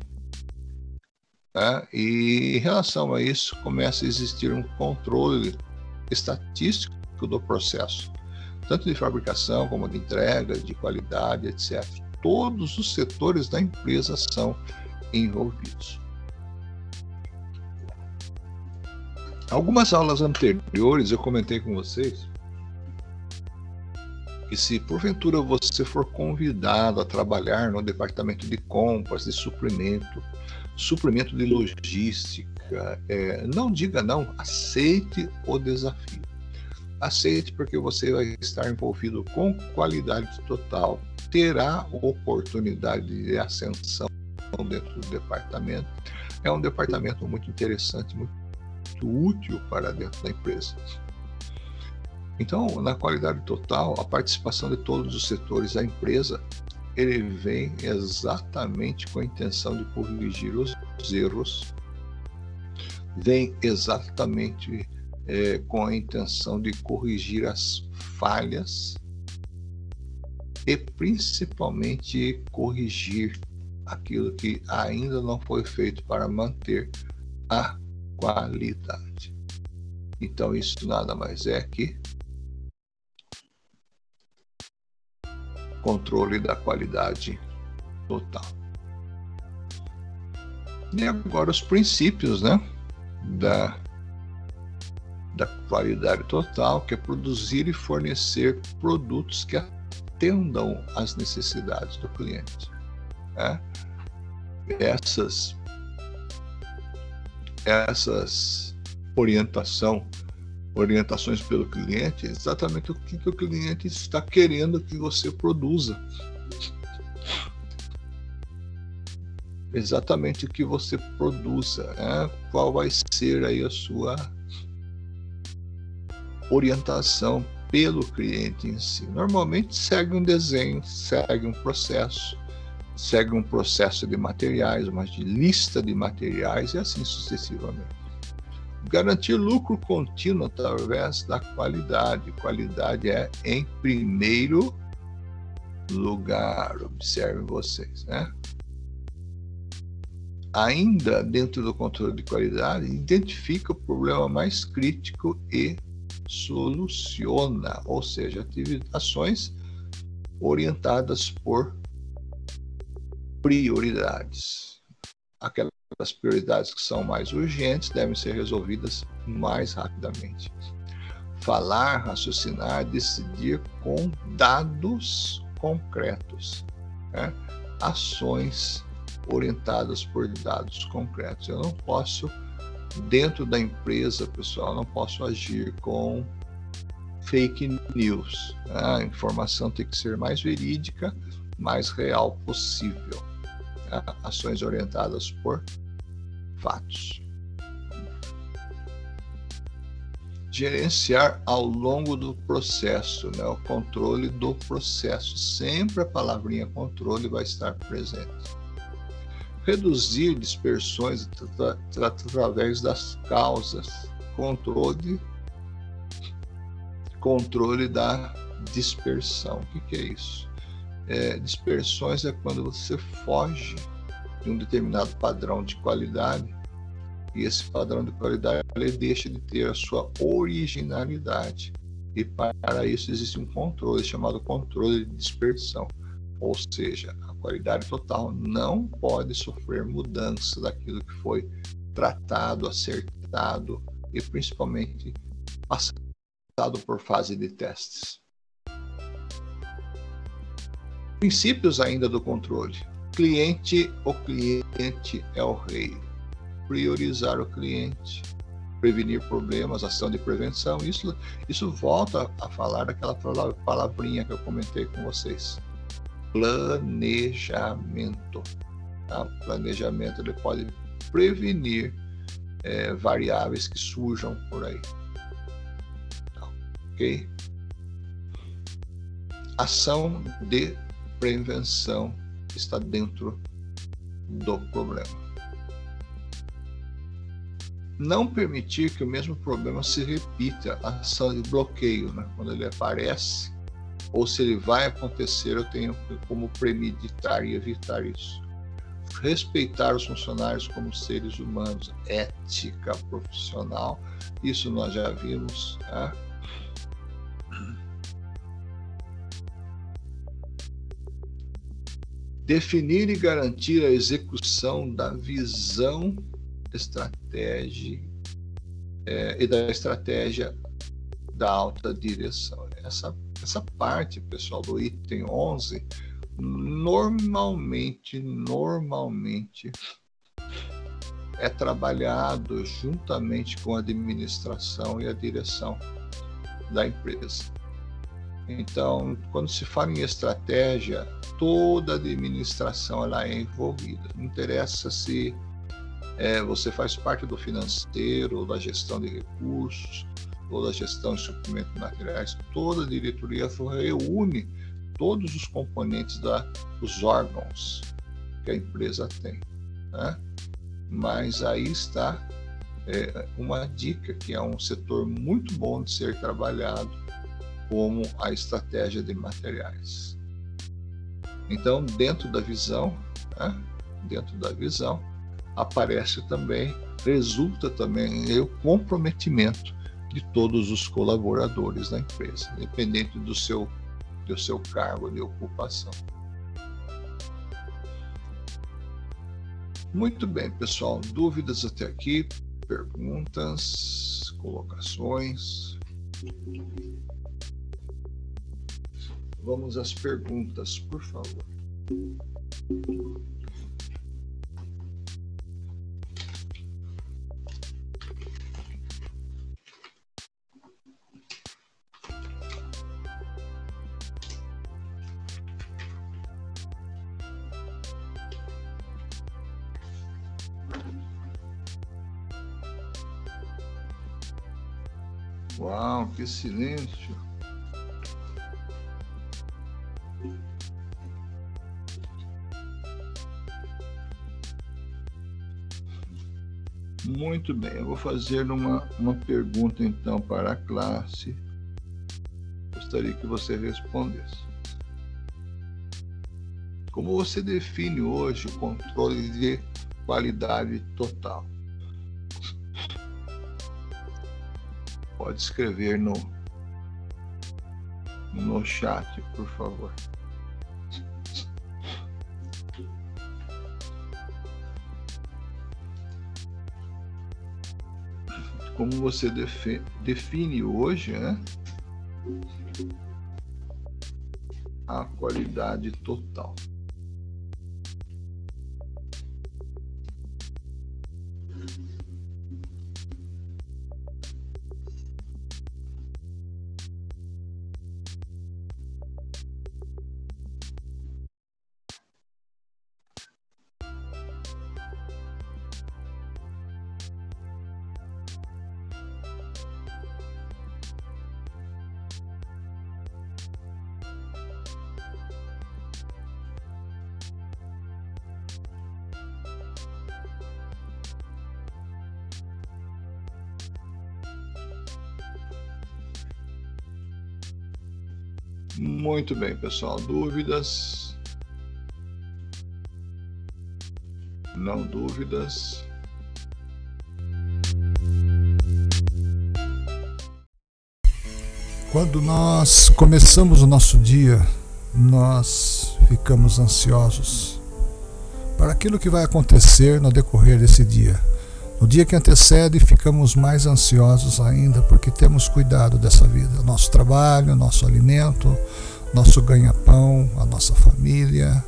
Tá? E em relação a isso, começa a existir um controle estatístico do processo, tanto de fabricação como de entrega, de qualidade, etc. Todos os setores da empresa são envolvidos. Algumas aulas anteriores eu comentei com vocês que se porventura você for convidado a trabalhar no departamento de compras, de suprimento, suprimento de logística, é, não diga não, aceite o desafio. Aceite porque você vai estar envolvido com qualidade total, terá oportunidade de ascensão dentro do departamento. É um departamento muito interessante, muito útil para dentro da empresa. Então, na qualidade total, a participação de todos os setores da empresa, ele vem exatamente com a intenção de corrigir os erros, vem exatamente é, com a intenção de corrigir as falhas e principalmente corrigir aquilo que ainda não foi feito para manter a qualidade. Então, isso nada mais é que controle da qualidade total. E agora os princípios né, da, da qualidade total, que é produzir e fornecer produtos que atendam às necessidades do cliente. Né? Essas, essas orientação orientações pelo cliente, exatamente o que, que o cliente está querendo que você produza. Exatamente o que você produza, né? qual vai ser aí a sua orientação pelo cliente em si. Normalmente segue um desenho, segue um processo, segue um processo de materiais, uma lista de materiais e assim sucessivamente garantir lucro contínuo através da qualidade. Qualidade é em primeiro lugar, observem vocês, né? Ainda dentro do controle de qualidade, identifica o problema mais crítico e soluciona, ou seja, ações orientadas por prioridades. Aquela as prioridades que são mais urgentes devem ser resolvidas mais rapidamente. Falar, raciocinar, decidir com dados concretos, né? ações orientadas por dados concretos. Eu não posso, dentro da empresa, pessoal, não posso agir com fake news. Né? A informação tem que ser mais verídica, mais real possível. Né? Ações orientadas por fatos. Gerenciar ao longo do processo, né? o controle do processo. Sempre a palavrinha controle vai estar presente. Reduzir dispersões através das causas. Controle, controle da dispersão. O que, que é isso? É, dispersões é quando você foge de um determinado padrão de qualidade e esse padrão de qualidade ele deixa de ter a sua originalidade. E para isso existe um controle chamado controle de dispersão, Ou seja, a qualidade total não pode sofrer mudança daquilo que foi tratado, acertado e principalmente passado por fase de testes. Princípios ainda do controle. Cliente, o cliente é o rei. Priorizar o cliente, prevenir problemas, ação de prevenção. Isso, isso volta a falar daquela palavrinha que eu comentei com vocês. Planejamento. Tá? Planejamento ele pode prevenir é, variáveis que surjam por aí. Ok? Ação de prevenção está dentro do problema. Não permitir que o mesmo problema se repita, a ação de bloqueio, né? quando ele aparece, ou se ele vai acontecer, eu tenho como premeditar e evitar isso. Respeitar os funcionários como seres humanos, ética profissional, isso nós já vimos. Tá? Definir e garantir a execução da visão estratégia é, e da estratégia da alta direção. Essa, essa parte, pessoal, do item 11, normalmente, normalmente é trabalhado juntamente com a administração e a direção da empresa. Então, quando se fala em estratégia, toda a administração ela é envolvida. Não interessa se é, você faz parte do financeiro, ou da gestão de recursos, ou da gestão de suprimentos materiais, toda a diretoria reúne todos os componentes da, dos órgãos que a empresa tem. Né? Mas aí está é, uma dica que é um setor muito bom de ser trabalhado como a estratégia de materiais. Então, dentro da visão, né, dentro da visão, aparece também, resulta também o comprometimento de todos os colaboradores da empresa, independente do seu, do seu cargo de ocupação. Muito bem, pessoal. Dúvidas até aqui? Perguntas, colocações? Vamos às perguntas, por favor. Uau, que silêncio! Muito bem, eu vou fazer uma, uma pergunta então para a classe. Gostaria que você respondesse. Como você define hoje o controle de qualidade total? Pode escrever no, no chat, por favor. Como você define hoje né, a qualidade total. Muito bem, pessoal. Dúvidas? Não dúvidas? Quando nós começamos o nosso dia, nós ficamos ansiosos para aquilo que vai acontecer no decorrer desse dia. No dia que antecede, ficamos mais ansiosos ainda porque temos cuidado dessa vida, nosso trabalho, nosso alimento, nosso ganha-pão, a nossa família,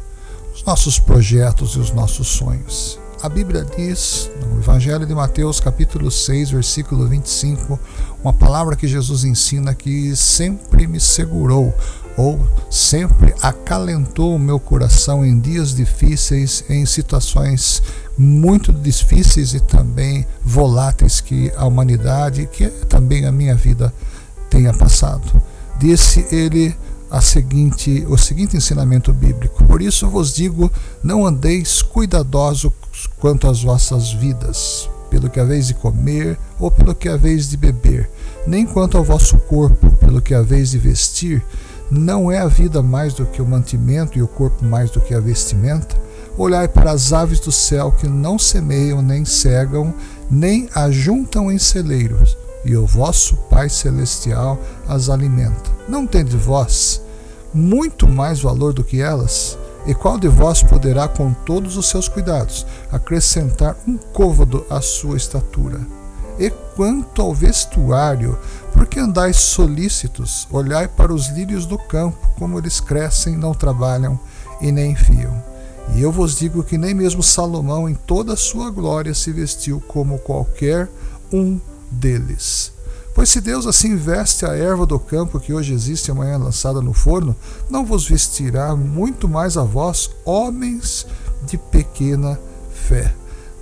os nossos projetos e os nossos sonhos. A Bíblia diz, no Evangelho de Mateus, capítulo 6, versículo 25, uma palavra que Jesus ensina que sempre me segurou ou sempre acalentou o meu coração em dias difíceis, em situações muito difíceis e também voláteis que a humanidade, que também a minha vida tenha passado. Disse ele a seguinte, o seguinte ensinamento bíblico: Por isso vos digo, não andeis cuidadosos quanto às vossas vidas, pelo que haveis de comer ou pelo que haveis de beber, nem quanto ao vosso corpo, pelo que haveis de vestir. Não é a vida mais do que o mantimento e o corpo mais do que a vestimenta? Olhai para as aves do céu que não semeiam, nem cegam, nem ajuntam em celeiros, e o vosso Pai Celestial as alimenta. Não tendes vós muito mais valor do que elas? E qual de vós poderá, com todos os seus cuidados, acrescentar um côvado à sua estatura? E quanto ao vestuário, por que andais solícitos? Olhai para os lírios do campo, como eles crescem, não trabalham e nem fiam. E eu vos digo que nem mesmo Salomão, em toda a sua glória, se vestiu como qualquer um deles. Pois se Deus assim veste a erva do campo que hoje existe e amanhã é lançada no forno, não vos vestirá muito mais a vós, homens de pequena fé.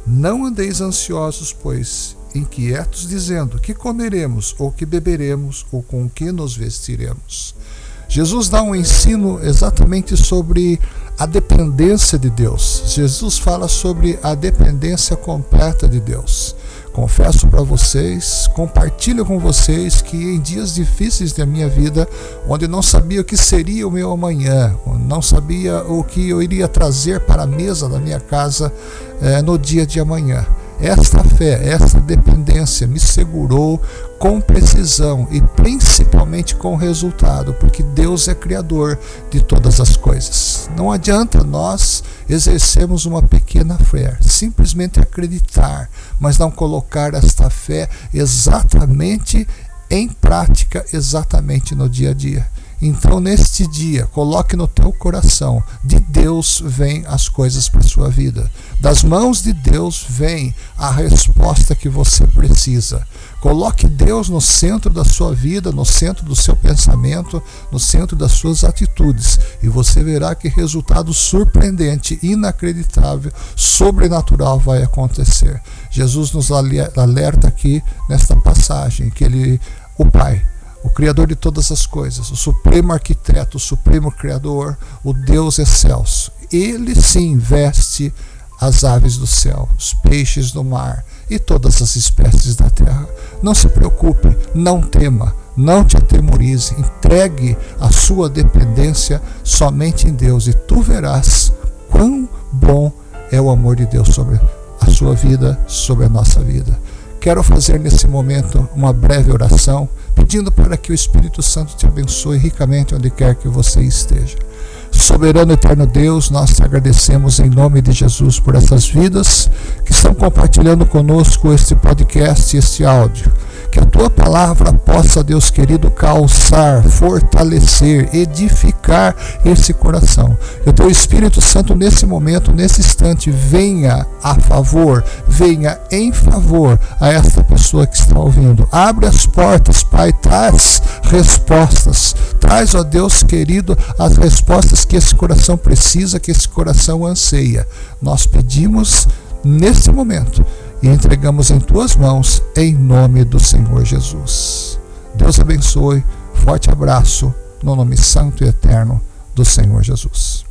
Não andeis ansiosos, pois inquietos, dizendo: que comeremos, ou que beberemos, ou com que nos vestiremos. Jesus dá um ensino exatamente sobre a dependência de Deus. Jesus fala sobre a dependência completa de Deus. Confesso para vocês, compartilho com vocês que em dias difíceis da minha vida, onde não sabia o que seria o meu amanhã, não sabia o que eu iria trazer para a mesa da minha casa eh, no dia de amanhã, esta fé, esta dependência me segurou com precisão e principalmente com resultado, porque Deus é criador de todas as coisas. Não adianta nós exercermos uma pequena fé, simplesmente acreditar, mas não colocar esta fé exatamente em prática, exatamente no dia a dia. Então, neste dia, coloque no teu coração: de Deus vem as coisas para a sua vida. Das mãos de Deus vem a resposta que você precisa. Coloque Deus no centro da sua vida, no centro do seu pensamento, no centro das suas atitudes, e você verá que resultado surpreendente, inacreditável, sobrenatural vai acontecer. Jesus nos alerta aqui nesta passagem que ele, o Pai, o Criador de todas as coisas, o Supremo Arquiteto, o Supremo Criador, o Deus excelso. Ele sim veste as aves do céu, os peixes do mar e todas as espécies da terra. Não se preocupe, não tema, não te atemorize, entregue a sua dependência somente em Deus e tu verás quão bom é o amor de Deus sobre a sua vida, sobre a nossa vida. Quero fazer nesse momento uma breve oração, pedindo para que o Espírito Santo te abençoe ricamente onde quer que você esteja. Soberano eterno Deus, nós te agradecemos em nome de Jesus por essas vidas que estão compartilhando conosco este podcast, este áudio. Que a tua palavra possa, Deus querido, calçar, fortalecer, edificar esse coração. Que o teu Espírito Santo, nesse momento, nesse instante, venha a favor, venha em favor a esta pessoa que está ouvindo. Abre as portas, Pai, traz respostas. Traz, ó Deus querido, as respostas que esse coração precisa, que esse coração anseia. Nós pedimos nesse momento e entregamos em tuas mãos, em nome do Senhor Jesus. Deus abençoe, forte abraço, no nome santo e eterno do Senhor Jesus.